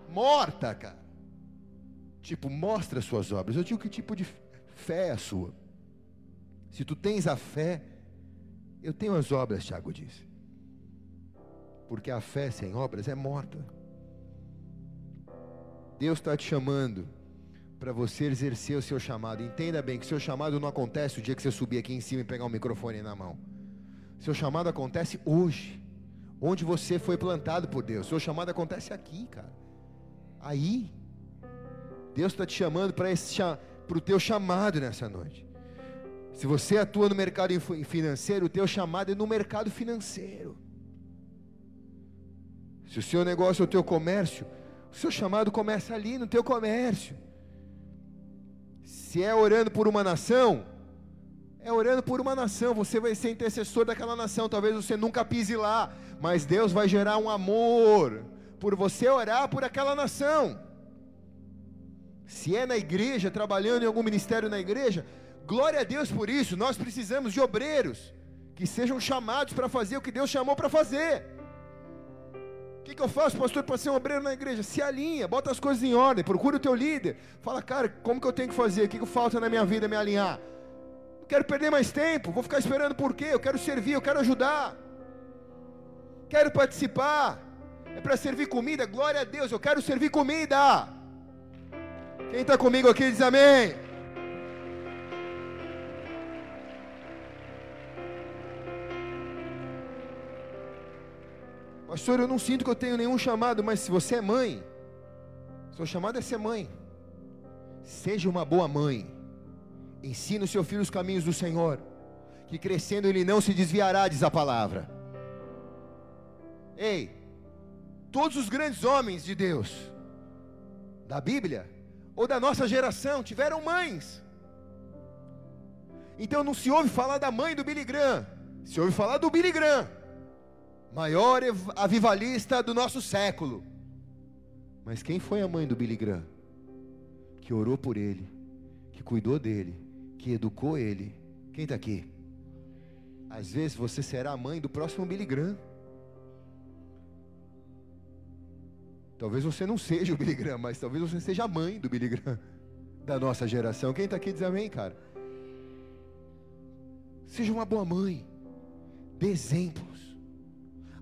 morta, cara. Tipo, mostra as suas obras. Eu digo que tipo de fé é a sua. Se tu tens a fé, eu tenho as obras, Tiago disse. Porque a fé sem obras é morta. Deus está te chamando para você exercer o seu chamado. Entenda bem que seu chamado não acontece o dia que você subir aqui em cima e pegar um microfone na mão. Seu chamado acontece hoje, onde você foi plantado por Deus. Seu chamado acontece aqui, cara. Aí, Deus está te chamando para o teu chamado nessa noite. Se você atua no mercado financeiro, o teu chamado é no mercado financeiro. Se o seu negócio é o teu comércio, o seu chamado começa ali no teu comércio. Se é orando por uma nação, é orando por uma nação, você vai ser intercessor daquela nação. Talvez você nunca pise lá, mas Deus vai gerar um amor por você orar por aquela nação. Se é na igreja, trabalhando em algum ministério na igreja, glória a Deus por isso. Nós precisamos de obreiros que sejam chamados para fazer o que Deus chamou para fazer. Que, que, eu faço, pastor, para ser um obreiro na igreja? Se alinha, bota as coisas em ordem, procura o teu líder. Fala, cara, como que eu tenho que fazer? O que, que falta na minha vida me alinhar? Não quero perder mais tempo, vou ficar esperando por quê? Eu quero servir, eu quero ajudar. Quero participar. É para servir comida, glória a Deus, eu quero servir comida. Quem está comigo aqui diz amém. Pastor, eu não sinto que eu tenho nenhum chamado, mas se você é mãe, seu chamado é ser mãe. Seja uma boa mãe. Ensine o seu filho os caminhos do Senhor, que crescendo ele não se desviará, diz a palavra. Ei, todos os grandes homens de Deus, da Bíblia, ou da nossa geração, tiveram mães. Então não se ouve falar da mãe do Billy Graham, se ouve falar do Billy Graham maior avivalista do nosso século. Mas quem foi a mãe do Billy Graham? Que orou por ele, que cuidou dele, que educou ele. Quem está aqui? Às vezes você será a mãe do próximo Billy Graham. Talvez você não seja o Billy Graham, mas talvez você seja a mãe do Billy Graham da nossa geração. Quem está aqui diz amém, cara? Seja uma boa mãe. Dê exemplos.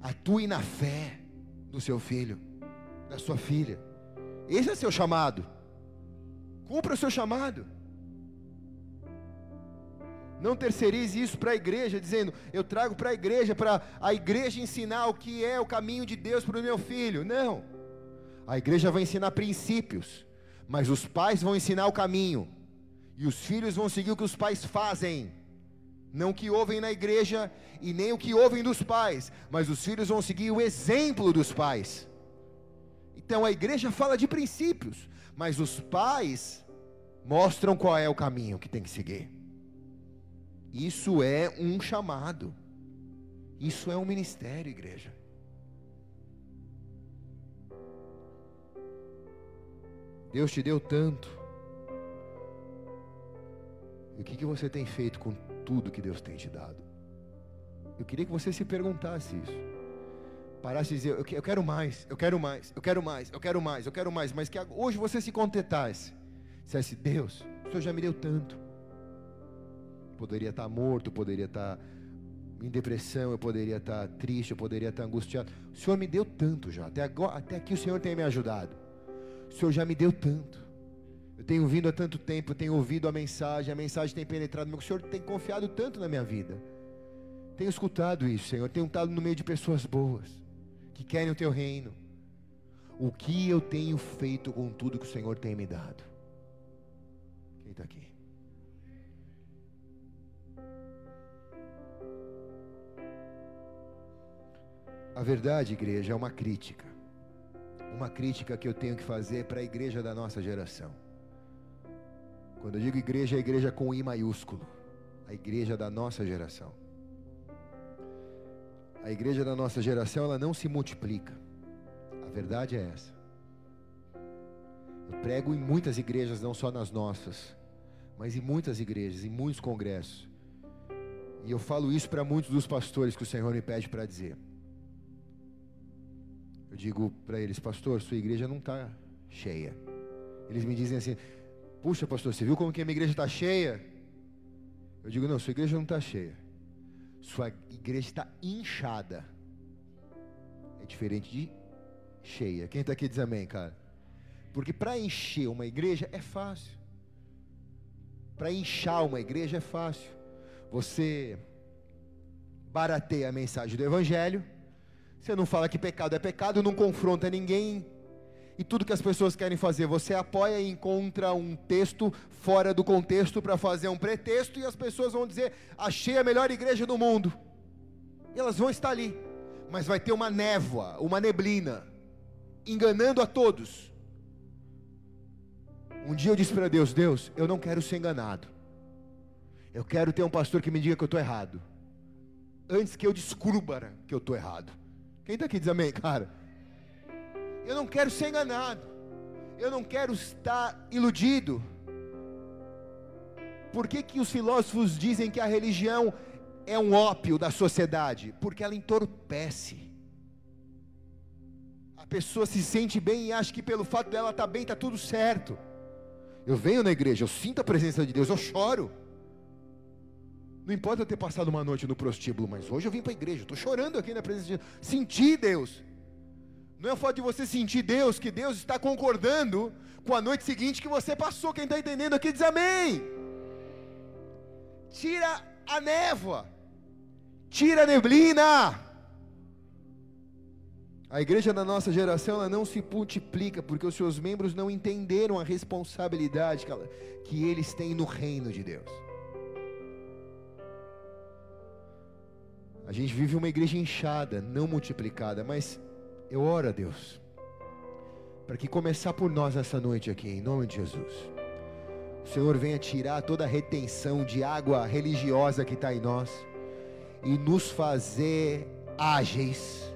Atue na fé do seu filho, da sua filha. Esse é seu chamado. Cumpra o seu chamado. Não terceirize isso para a igreja, dizendo: Eu trago para a igreja, para a igreja ensinar o que é o caminho de Deus para o meu filho. Não. A igreja vai ensinar princípios, mas os pais vão ensinar o caminho, e os filhos vão seguir o que os pais fazem não o que ouvem na igreja e nem o que ouvem dos pais, mas os filhos vão seguir o exemplo dos pais. Então a igreja fala de princípios, mas os pais mostram qual é o caminho que tem que seguir. Isso é um chamado. Isso é um ministério, igreja. Deus te deu tanto. E o que, que você tem feito com tudo que Deus tem te dado. Eu queria que você se perguntasse isso. Parasse de dizer, eu quero mais, eu quero mais, eu quero mais, eu quero mais, eu quero mais, mas que hoje você se contentasse. Dissesse, Deus, o Senhor já me deu tanto. Poderia estar morto, poderia estar em depressão, eu poderia estar triste, eu poderia estar angustiado. O Senhor me deu tanto já. Até, agora, até aqui o Senhor tem me ajudado. O Senhor já me deu tanto. Eu tenho vindo há tanto tempo, tenho ouvido a mensagem, a mensagem tem penetrado, o Senhor tem confiado tanto na minha vida. Tenho escutado isso, Senhor, tenho estado no meio de pessoas boas, que querem o teu reino. O que eu tenho feito com tudo que o Senhor tem me dado? Quem está aqui? A verdade, igreja, é uma crítica. Uma crítica que eu tenho que fazer para a igreja da nossa geração. Quando eu digo igreja, é igreja com I maiúsculo. A igreja da nossa geração. A igreja da nossa geração, ela não se multiplica. A verdade é essa. Eu prego em muitas igrejas, não só nas nossas, mas em muitas igrejas, em muitos congressos. E eu falo isso para muitos dos pastores que o Senhor me pede para dizer. Eu digo para eles, pastor, sua igreja não está cheia. Eles me dizem assim, Puxa, pastor, você viu como que a minha igreja está cheia? Eu digo, não, sua igreja não está cheia. Sua igreja está inchada. É diferente de cheia. Quem está aqui diz amém, cara? Porque para encher uma igreja é fácil. Para inchar uma igreja é fácil. Você barateia a mensagem do Evangelho. Você não fala que pecado é pecado, não confronta ninguém, e tudo que as pessoas querem fazer, você apoia e encontra um texto fora do contexto para fazer um pretexto e as pessoas vão dizer: "Achei a melhor igreja do mundo". E elas vão estar ali, mas vai ter uma névoa, uma neblina, enganando a todos. Um dia eu disse para Deus: Deus, eu não quero ser enganado. Eu quero ter um pastor que me diga que eu estou errado. Antes que eu descubra que eu estou errado. Quem está aqui diz amém, cara? Eu não quero ser enganado. Eu não quero estar iludido. Por que, que os filósofos dizem que a religião é um ópio da sociedade? Porque ela entorpece. A pessoa se sente bem e acha que pelo fato dela estar bem está tudo certo. Eu venho na igreja, eu sinto a presença de Deus, eu choro. Não importa eu ter passado uma noite no prostíbulo, mas hoje eu vim para a igreja, estou chorando aqui na presença de Deus. Senti Deus. Não é o fato de você sentir Deus, que Deus está concordando com a noite seguinte que você passou. Quem está entendendo aqui diz amém. Tira a névoa, tira a neblina. A igreja da nossa geração não se multiplica porque os seus membros não entenderam a responsabilidade que, ela, que eles têm no reino de Deus. A gente vive uma igreja inchada, não multiplicada, mas eu oro a Deus para que começar por nós essa noite aqui, em nome de Jesus. O Senhor venha tirar toda a retenção de água religiosa que está em nós e nos fazer ágeis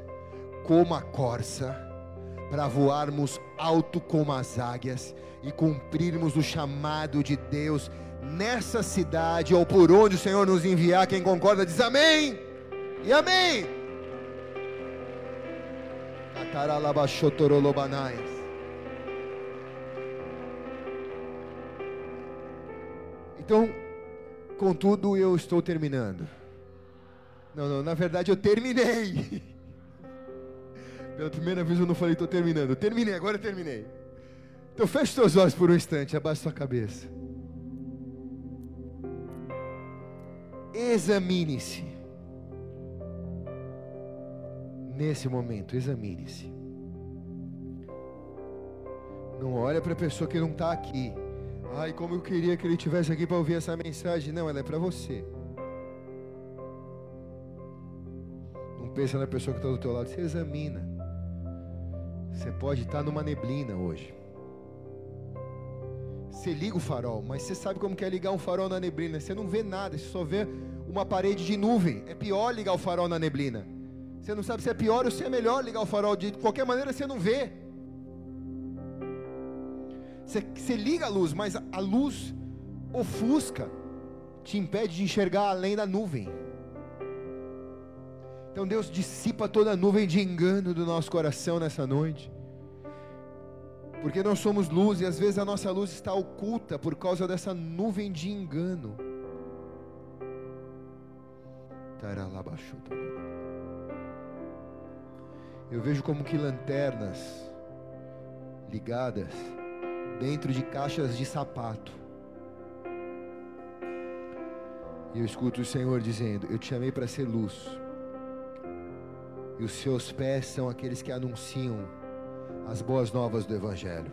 como a corça, para voarmos alto como as águias e cumprirmos o chamado de Deus nessa cidade ou por onde o Senhor nos enviar. Quem concorda diz amém e amém. Então, contudo, eu estou terminando. Não, não, na verdade eu terminei. [LAUGHS] Pela primeira vez eu não falei, estou terminando. Eu terminei, agora eu terminei. Então feche seus olhos por um instante, abaixe sua cabeça. Examine-se. Nesse momento, examine-se. Não olha para a pessoa que não está aqui. Ai, como eu queria que ele estivesse aqui para ouvir essa mensagem. Não, ela é para você. Não pensa na pessoa que está do teu lado. Se examina. Você pode estar numa neblina hoje. Você liga o farol, mas você sabe como que é ligar um farol na neblina? Você não vê nada, você só vê uma parede de nuvem. É pior ligar o farol na neblina. Você não sabe se é pior ou se é melhor ligar o farol. De qualquer maneira, você não vê. Você, você liga a luz, mas a luz ofusca, te impede de enxergar além da nuvem. Então Deus dissipa toda a nuvem de engano do nosso coração nessa noite. Porque nós somos luz e às vezes a nossa luz está oculta por causa dessa nuvem de engano. Eu vejo como que lanternas ligadas dentro de caixas de sapato. E eu escuto o Senhor dizendo: Eu te chamei para ser luz e os seus pés são aqueles que anunciam as boas novas do Evangelho.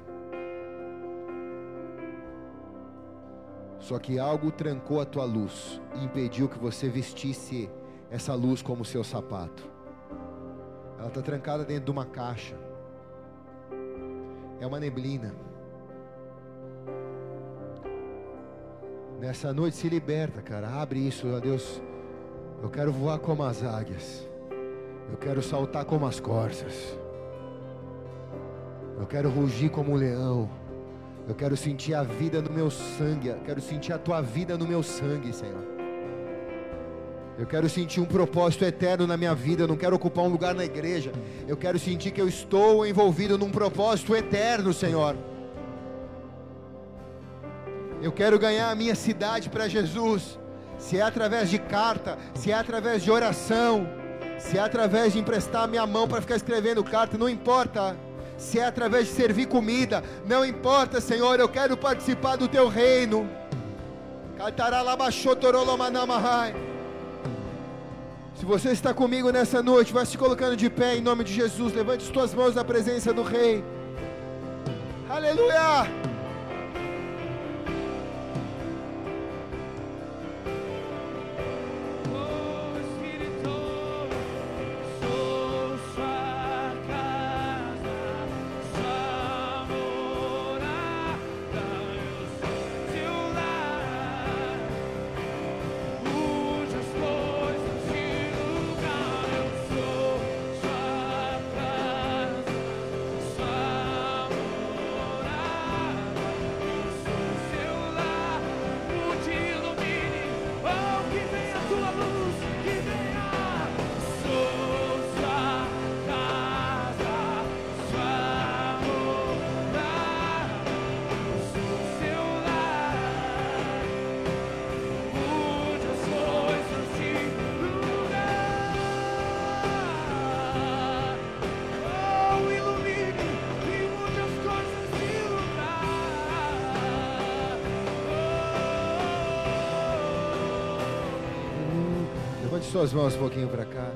Só que algo trancou a tua luz e impediu que você vestisse essa luz como seu sapato. Ela está trancada dentro de uma caixa. É uma neblina. Nessa noite se liberta, cara. Abre isso, ó Deus. Eu quero voar como as águias. Eu quero saltar como as corças. Eu quero rugir como um leão. Eu quero sentir a vida no meu sangue. Eu quero sentir a tua vida no meu sangue, Senhor. Eu quero sentir um propósito eterno na minha vida. Eu não quero ocupar um lugar na igreja. Eu quero sentir que eu estou envolvido num propósito eterno, Senhor. Eu quero ganhar a minha cidade para Jesus. Se é através de carta, se é através de oração se é através de emprestar minha mão para ficar escrevendo carta, não importa. Se é através de servir comida, não importa, Senhor, eu quero participar do teu reino. Se você está comigo nessa noite, vai se colocando de pé em nome de Jesus. Levante as tuas mãos na presença do Rei. Aleluia! Suas mãos um pouquinho para cá.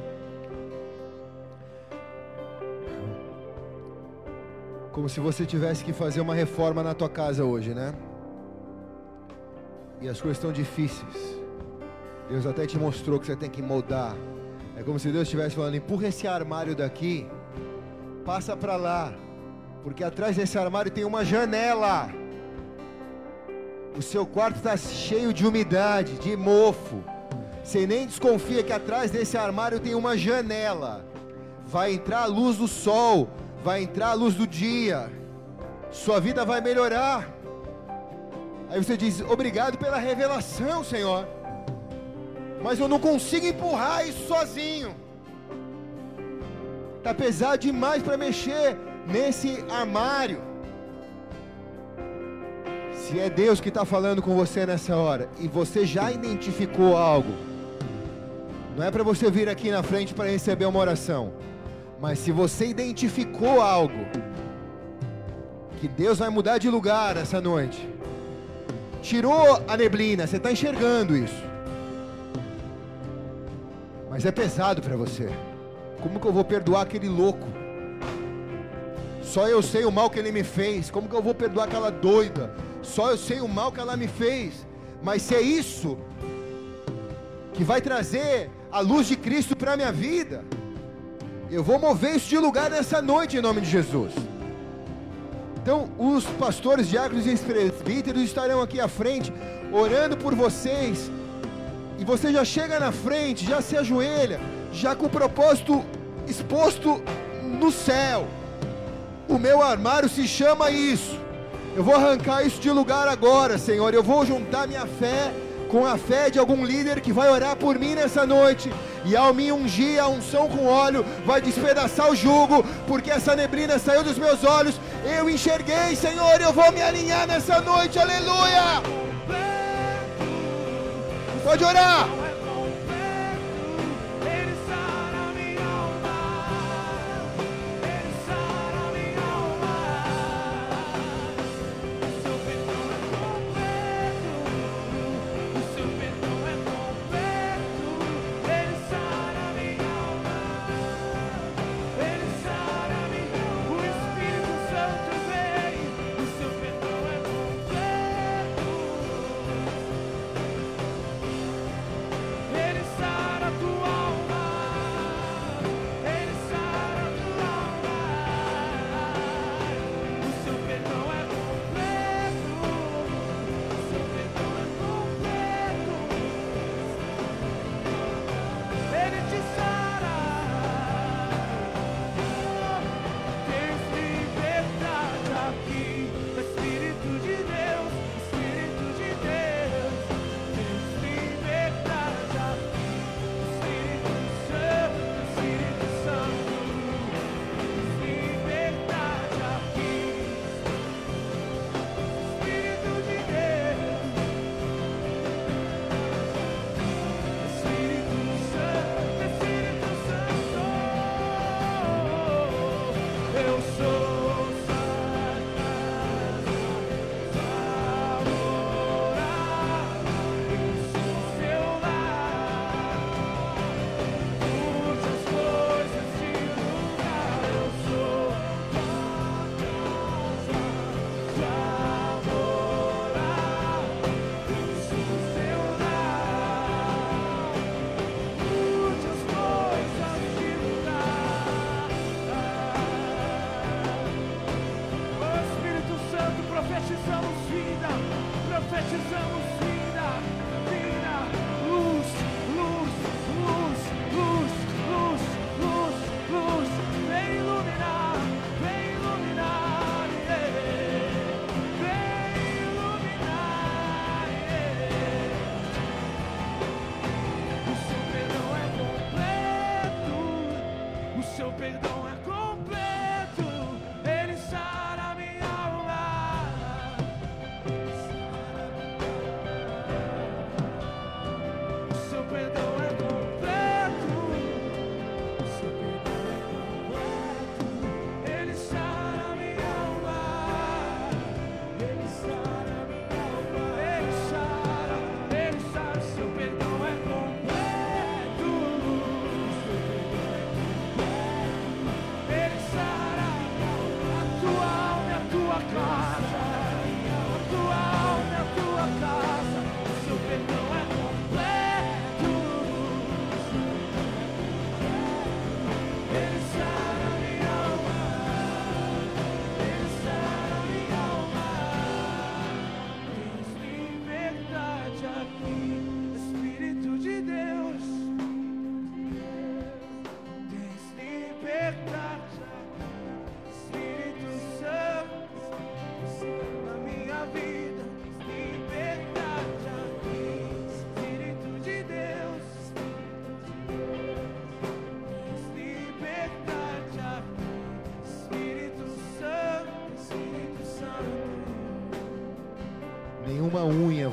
Como se você tivesse que fazer uma reforma na tua casa hoje, né? E as coisas estão difíceis. Deus até te mostrou que você tem que moldar. É como se Deus estivesse falando: empurra esse armário daqui, passa para lá, porque atrás desse armário tem uma janela. O seu quarto está cheio de umidade, de mofo. Você nem desconfia que atrás desse armário tem uma janela. Vai entrar a luz do sol, vai entrar a luz do dia. Sua vida vai melhorar. Aí você diz: Obrigado pela revelação, Senhor. Mas eu não consigo empurrar isso sozinho. Está pesado demais para mexer nesse armário. Se é Deus que está falando com você nessa hora e você já identificou algo, não é para você vir aqui na frente para receber uma oração, mas se você identificou algo, que Deus vai mudar de lugar essa noite, tirou a neblina, você está enxergando isso, mas é pesado para você. Como que eu vou perdoar aquele louco? Só eu sei o mal que ele me fez. Como que eu vou perdoar aquela doida? Só eu sei o mal que ela me fez. Mas se é isso que vai trazer a luz de Cristo para a minha vida, eu vou mover isso de lugar nessa noite em nome de Jesus. Então, os pastores, diáconos e presbíteros estarão aqui à frente, orando por vocês. E você já chega na frente, já se ajoelha, já com o propósito exposto no céu. O meu armário se chama isso. Eu vou arrancar isso de lugar agora, Senhor. Eu vou juntar minha fé com a fé de algum líder que vai orar por mim nessa noite. E ao me ungir a unção com óleo, vai despedaçar o jugo, porque essa neblina saiu dos meus olhos. Eu enxerguei, Senhor. Eu vou me alinhar nessa noite. Aleluia. Pode orar.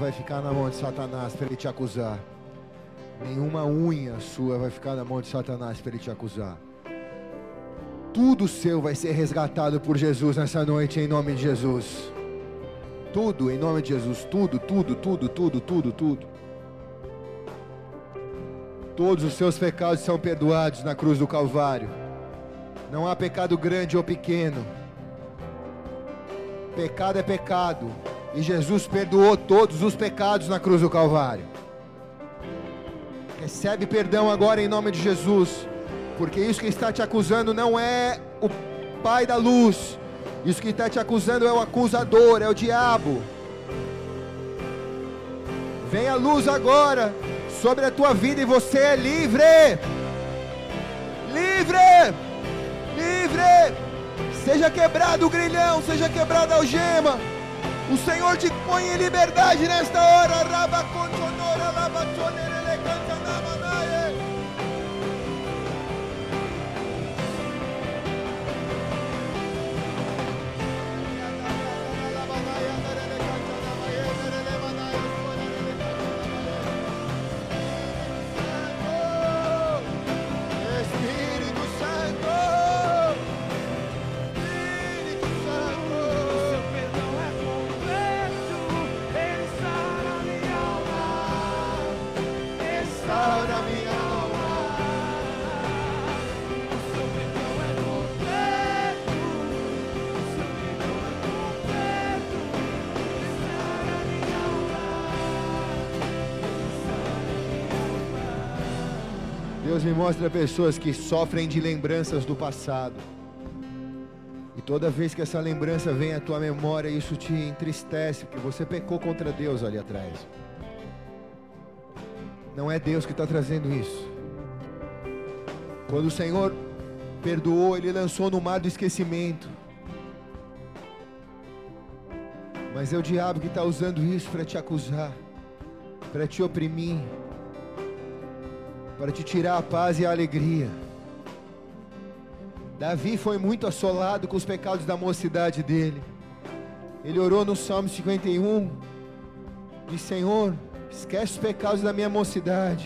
Vai ficar na mão de Satanás para ele te acusar. Nenhuma unha sua vai ficar na mão de Satanás para ele te acusar. Tudo seu vai ser resgatado por Jesus nessa noite, em nome de Jesus. Tudo, em nome de Jesus. Tudo, tudo, tudo, tudo, tudo, tudo. Todos os seus pecados são perdoados na cruz do Calvário. Não há pecado grande ou pequeno. Pecado é pecado. E Jesus perdoou todos os pecados na cruz do Calvário. Recebe perdão agora em nome de Jesus. Porque isso que está te acusando não é o Pai da luz. Isso que está te acusando é o acusador, é o diabo. Vem a luz agora sobre a tua vida e você é livre. Livre! Livre! Seja quebrado o grilhão, seja quebrada a algema. O Senhor te põe em liberdade nesta hora. Deus me mostra pessoas que sofrem de lembranças do passado. E toda vez que essa lembrança vem à tua memória, isso te entristece, porque você pecou contra Deus ali atrás. Não é Deus que está trazendo isso. Quando o Senhor perdoou, Ele lançou no mar do esquecimento. Mas é o diabo que está usando isso para te acusar, para te oprimir para te tirar a paz e a alegria. Davi foi muito assolado com os pecados da mocidade dele. Ele orou no Salmo 51, disse: Senhor, esquece os pecados da minha mocidade,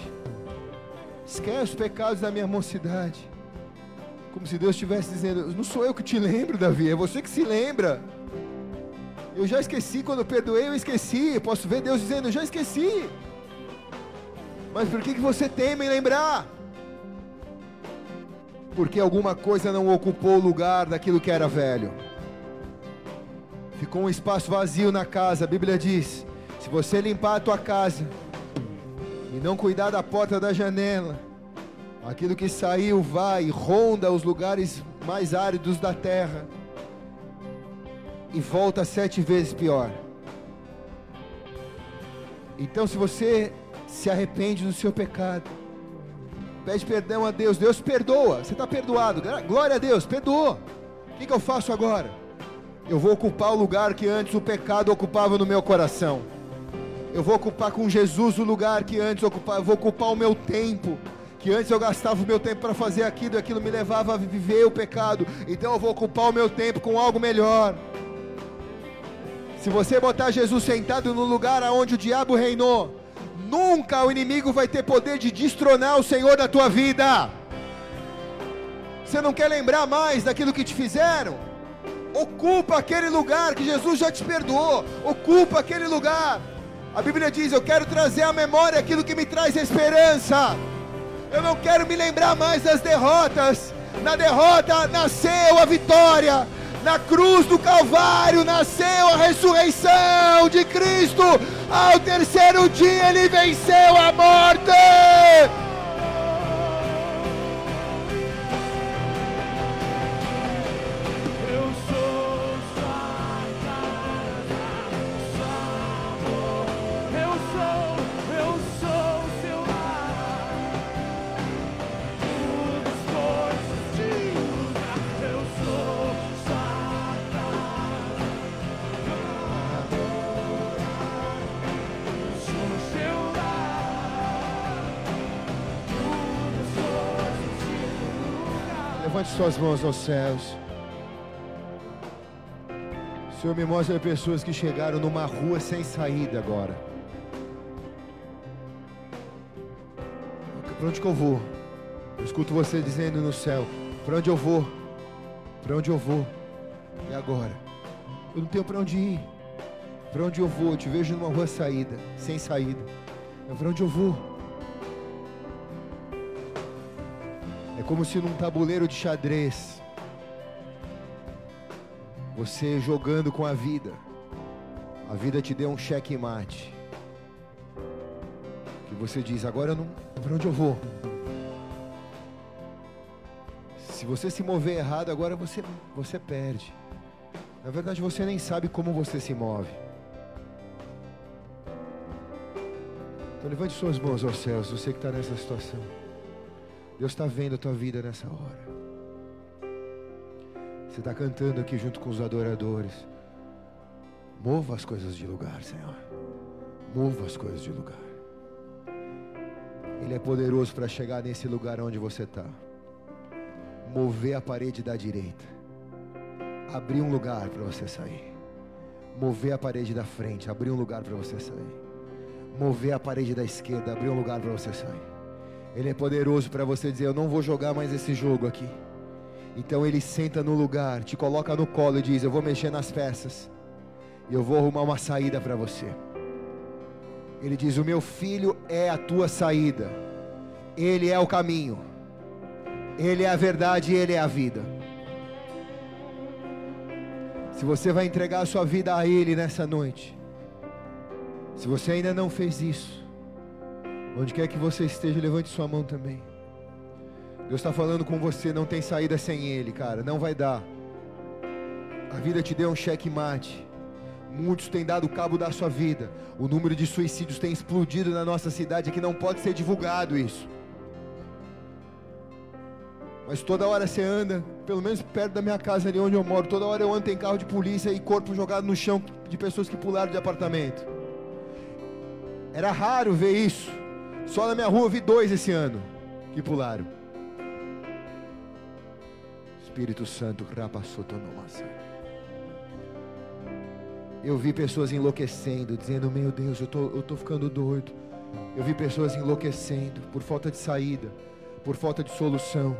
esquece os pecados da minha mocidade. Como se Deus estivesse dizendo: Não sou eu que te lembro, Davi, é você que se lembra. Eu já esqueci, quando eu perdoei, eu esqueci. Posso ver Deus dizendo: Eu já esqueci. Mas por que, que você teme em lembrar? Porque alguma coisa não ocupou o lugar daquilo que era velho. Ficou um espaço vazio na casa. A Bíblia diz: se você limpar a tua casa e não cuidar da porta da janela, aquilo que saiu vai ronda os lugares mais áridos da terra e volta sete vezes pior. Então, se você se arrepende do seu pecado, pede perdão a Deus, Deus perdoa, você está perdoado, glória a Deus, perdoou. O que, que eu faço agora? Eu vou ocupar o lugar que antes o pecado ocupava no meu coração. Eu vou ocupar com Jesus o lugar que antes ocupava, eu vou ocupar o meu tempo. Que antes eu gastava o meu tempo para fazer aquilo e aquilo me levava a viver o pecado. Então eu vou ocupar o meu tempo com algo melhor. Se você botar Jesus sentado no lugar aonde o diabo reinou, nunca o inimigo vai ter poder de destronar o Senhor da tua vida. Você não quer lembrar mais daquilo que te fizeram? Ocupa aquele lugar que Jesus já te perdoou. Ocupa aquele lugar. A Bíblia diz: Eu quero trazer à memória aquilo que me traz esperança. Eu não quero me lembrar mais das derrotas. Na derrota nasceu a vitória. Na cruz do Calvário nasceu a ressurreição de Cristo. Ao terceiro dia ele venceu a morte. Suas mãos aos céus. Senhor, me mostra pessoas que chegaram numa rua sem saída agora. Para onde que eu vou? Eu escuto você dizendo no céu: Para onde eu vou? Para onde eu vou? E agora? Eu não tenho para onde ir. Para onde eu vou? Eu te vejo numa rua saída, sem saída. Para onde eu vou? É como se num tabuleiro de xadrez, você jogando com a vida, a vida te deu um cheque mate. Que você diz, agora eu não. Para onde eu vou? Se você se mover errado, agora você, você perde. Na verdade, você nem sabe como você se move. Então levante suas mãos aos céus, você que está nessa situação. Deus está vendo a tua vida nessa hora. Você está cantando aqui junto com os adoradores. Mova as coisas de lugar, Senhor. Mova as coisas de lugar. Ele é poderoso para chegar nesse lugar onde você está. Mover a parede da direita. Abrir um lugar para você sair. Mover a parede da frente. Abrir um lugar para você sair. Mover a parede da esquerda. Abrir um lugar para você sair. Ele é poderoso para você dizer: Eu não vou jogar mais esse jogo aqui. Então ele senta no lugar, te coloca no colo e diz: Eu vou mexer nas peças. E eu vou arrumar uma saída para você. Ele diz: O meu filho é a tua saída. Ele é o caminho. Ele é a verdade e ele é a vida. Se você vai entregar a sua vida a ele nessa noite, se você ainda não fez isso, onde quer que você esteja, levante sua mão também. Deus está falando com você, não tem saída sem Ele, cara, não vai dar. A vida te deu um cheque mate. Muitos têm dado cabo da sua vida. O número de suicídios tem explodido na nossa cidade, que não pode ser divulgado isso. Mas toda hora você anda, pelo menos perto da minha casa ali onde eu moro, toda hora eu ando em carro de polícia e corpo jogado no chão de pessoas que pularam de apartamento. Era raro ver isso. Só na minha rua vi dois esse ano que pularam. Espírito Santo, rapassotonomassa. Eu vi pessoas enlouquecendo, dizendo: Meu Deus, eu tô, eu tô ficando doido. Eu vi pessoas enlouquecendo por falta de saída, por falta de solução.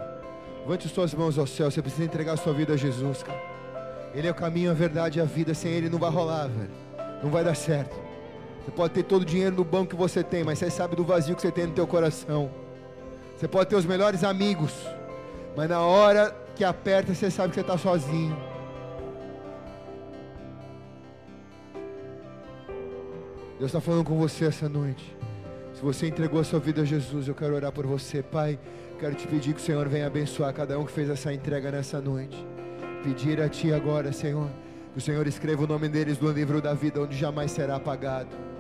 Levante suas mãos ao céu. Você precisa entregar sua vida a Jesus, cara. Ele é o caminho, a verdade e a vida. Sem Ele não vai rolar, velho. Não vai dar certo. Você pode ter todo o dinheiro no banco que você tem, mas você sabe do vazio que você tem no teu coração. Você pode ter os melhores amigos, mas na hora que aperta, você sabe que você está sozinho. Deus está falando com você essa noite. Se você entregou a sua vida a Jesus, eu quero orar por você, Pai. Quero te pedir que o Senhor venha abençoar cada um que fez essa entrega nessa noite. Pedir a Ti agora, Senhor, que o Senhor escreva o nome deles no livro da vida, onde jamais será apagado.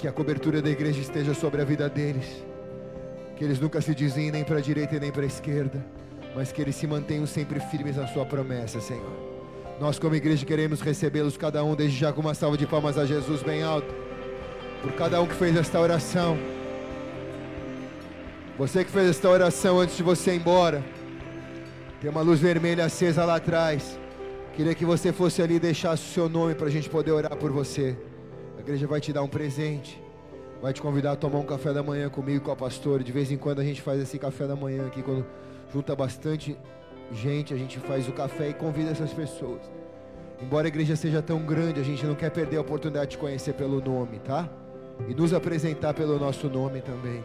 Que a cobertura da igreja esteja sobre a vida deles. Que eles nunca se desviem nem para a direita e nem para a esquerda, mas que eles se mantenham sempre firmes na Sua promessa, Senhor. Nós, como igreja, queremos recebê-los, cada um, desde já com uma salva de palmas a Jesus bem alto, por cada um que fez esta oração. Você que fez esta oração antes de você ir embora, tem uma luz vermelha acesa lá atrás. Queria que você fosse ali deixasse o seu nome para a gente poder orar por você. Igreja vai te dar um presente, vai te convidar a tomar um café da manhã comigo, com a pastora. De vez em quando a gente faz esse café da manhã aqui, quando junta bastante gente, a gente faz o café e convida essas pessoas. Embora a igreja seja tão grande, a gente não quer perder a oportunidade de conhecer pelo nome, tá? E nos apresentar pelo nosso nome também.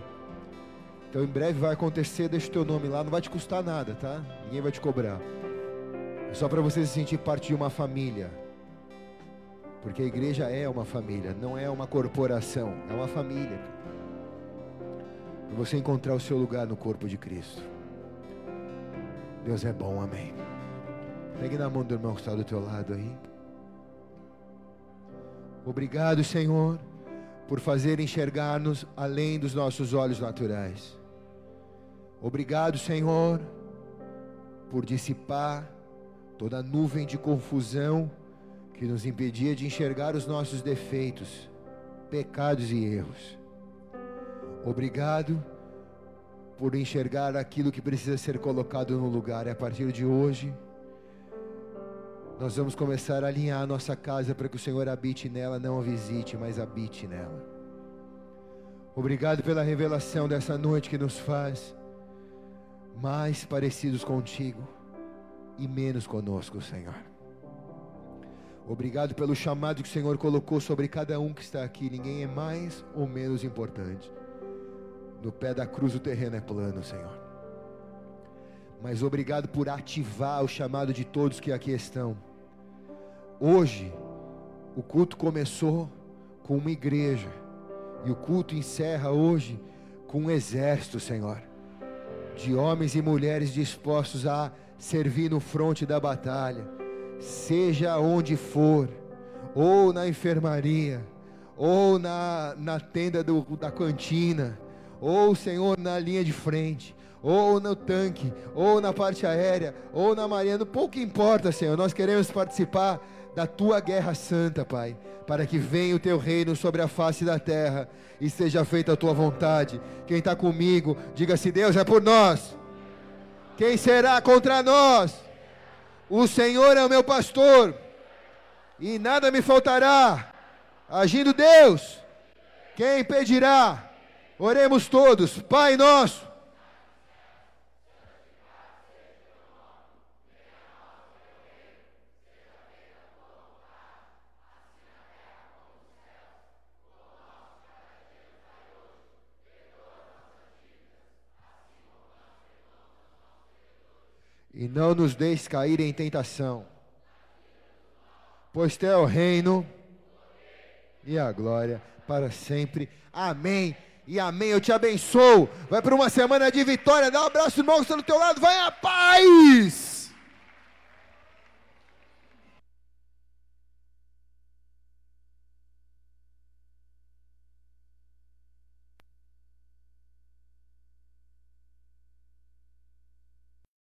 Então em breve vai acontecer, deixa o teu nome lá, não vai te custar nada, tá? Ninguém vai te cobrar. É só para você se sentir parte de uma família. Porque a igreja é uma família, não é uma corporação, é uma família. E você encontrar o seu lugar no corpo de Cristo. Deus é bom, amém. Pegue na mão do irmão que está do teu lado aí. Obrigado, Senhor, por fazer enxergar-nos além dos nossos olhos naturais. Obrigado, Senhor, por dissipar toda nuvem de confusão que nos impedia de enxergar os nossos defeitos, pecados e erros. Obrigado por enxergar aquilo que precisa ser colocado no lugar. E a partir de hoje, Nós vamos começar a alinhar a nossa casa para que o Senhor habite nela, não a visite, mas habite nela. Obrigado pela revelação dessa noite que nos faz mais parecidos contigo e menos conosco, Senhor. Obrigado pelo chamado que o Senhor colocou sobre cada um que está aqui. Ninguém é mais ou menos importante. No pé da cruz o terreno é plano, Senhor. Mas obrigado por ativar o chamado de todos que aqui estão. Hoje, o culto começou com uma igreja. E o culto encerra hoje com um exército, Senhor. De homens e mulheres dispostos a servir no fronte da batalha seja onde for, ou na enfermaria, ou na, na tenda do, da cantina, ou, Senhor, na linha de frente, ou no tanque, ou na parte aérea, ou na marinha, pouco importa, Senhor, nós queremos participar da tua guerra santa, Pai, para que venha o teu reino sobre a face da terra e seja feita a tua vontade. Quem está comigo, diga se Deus é por nós. Quem será contra nós? O Senhor é o meu pastor, e nada me faltará. Agindo Deus, quem impedirá? Oremos todos, Pai nosso. E não nos deixes cair em tentação, pois teu é o reino e a glória para sempre. Amém. E amém. Eu te abençoo. Vai para uma semana de vitória. Dá um abraço, irmão, que está do teu lado. Vai a paz.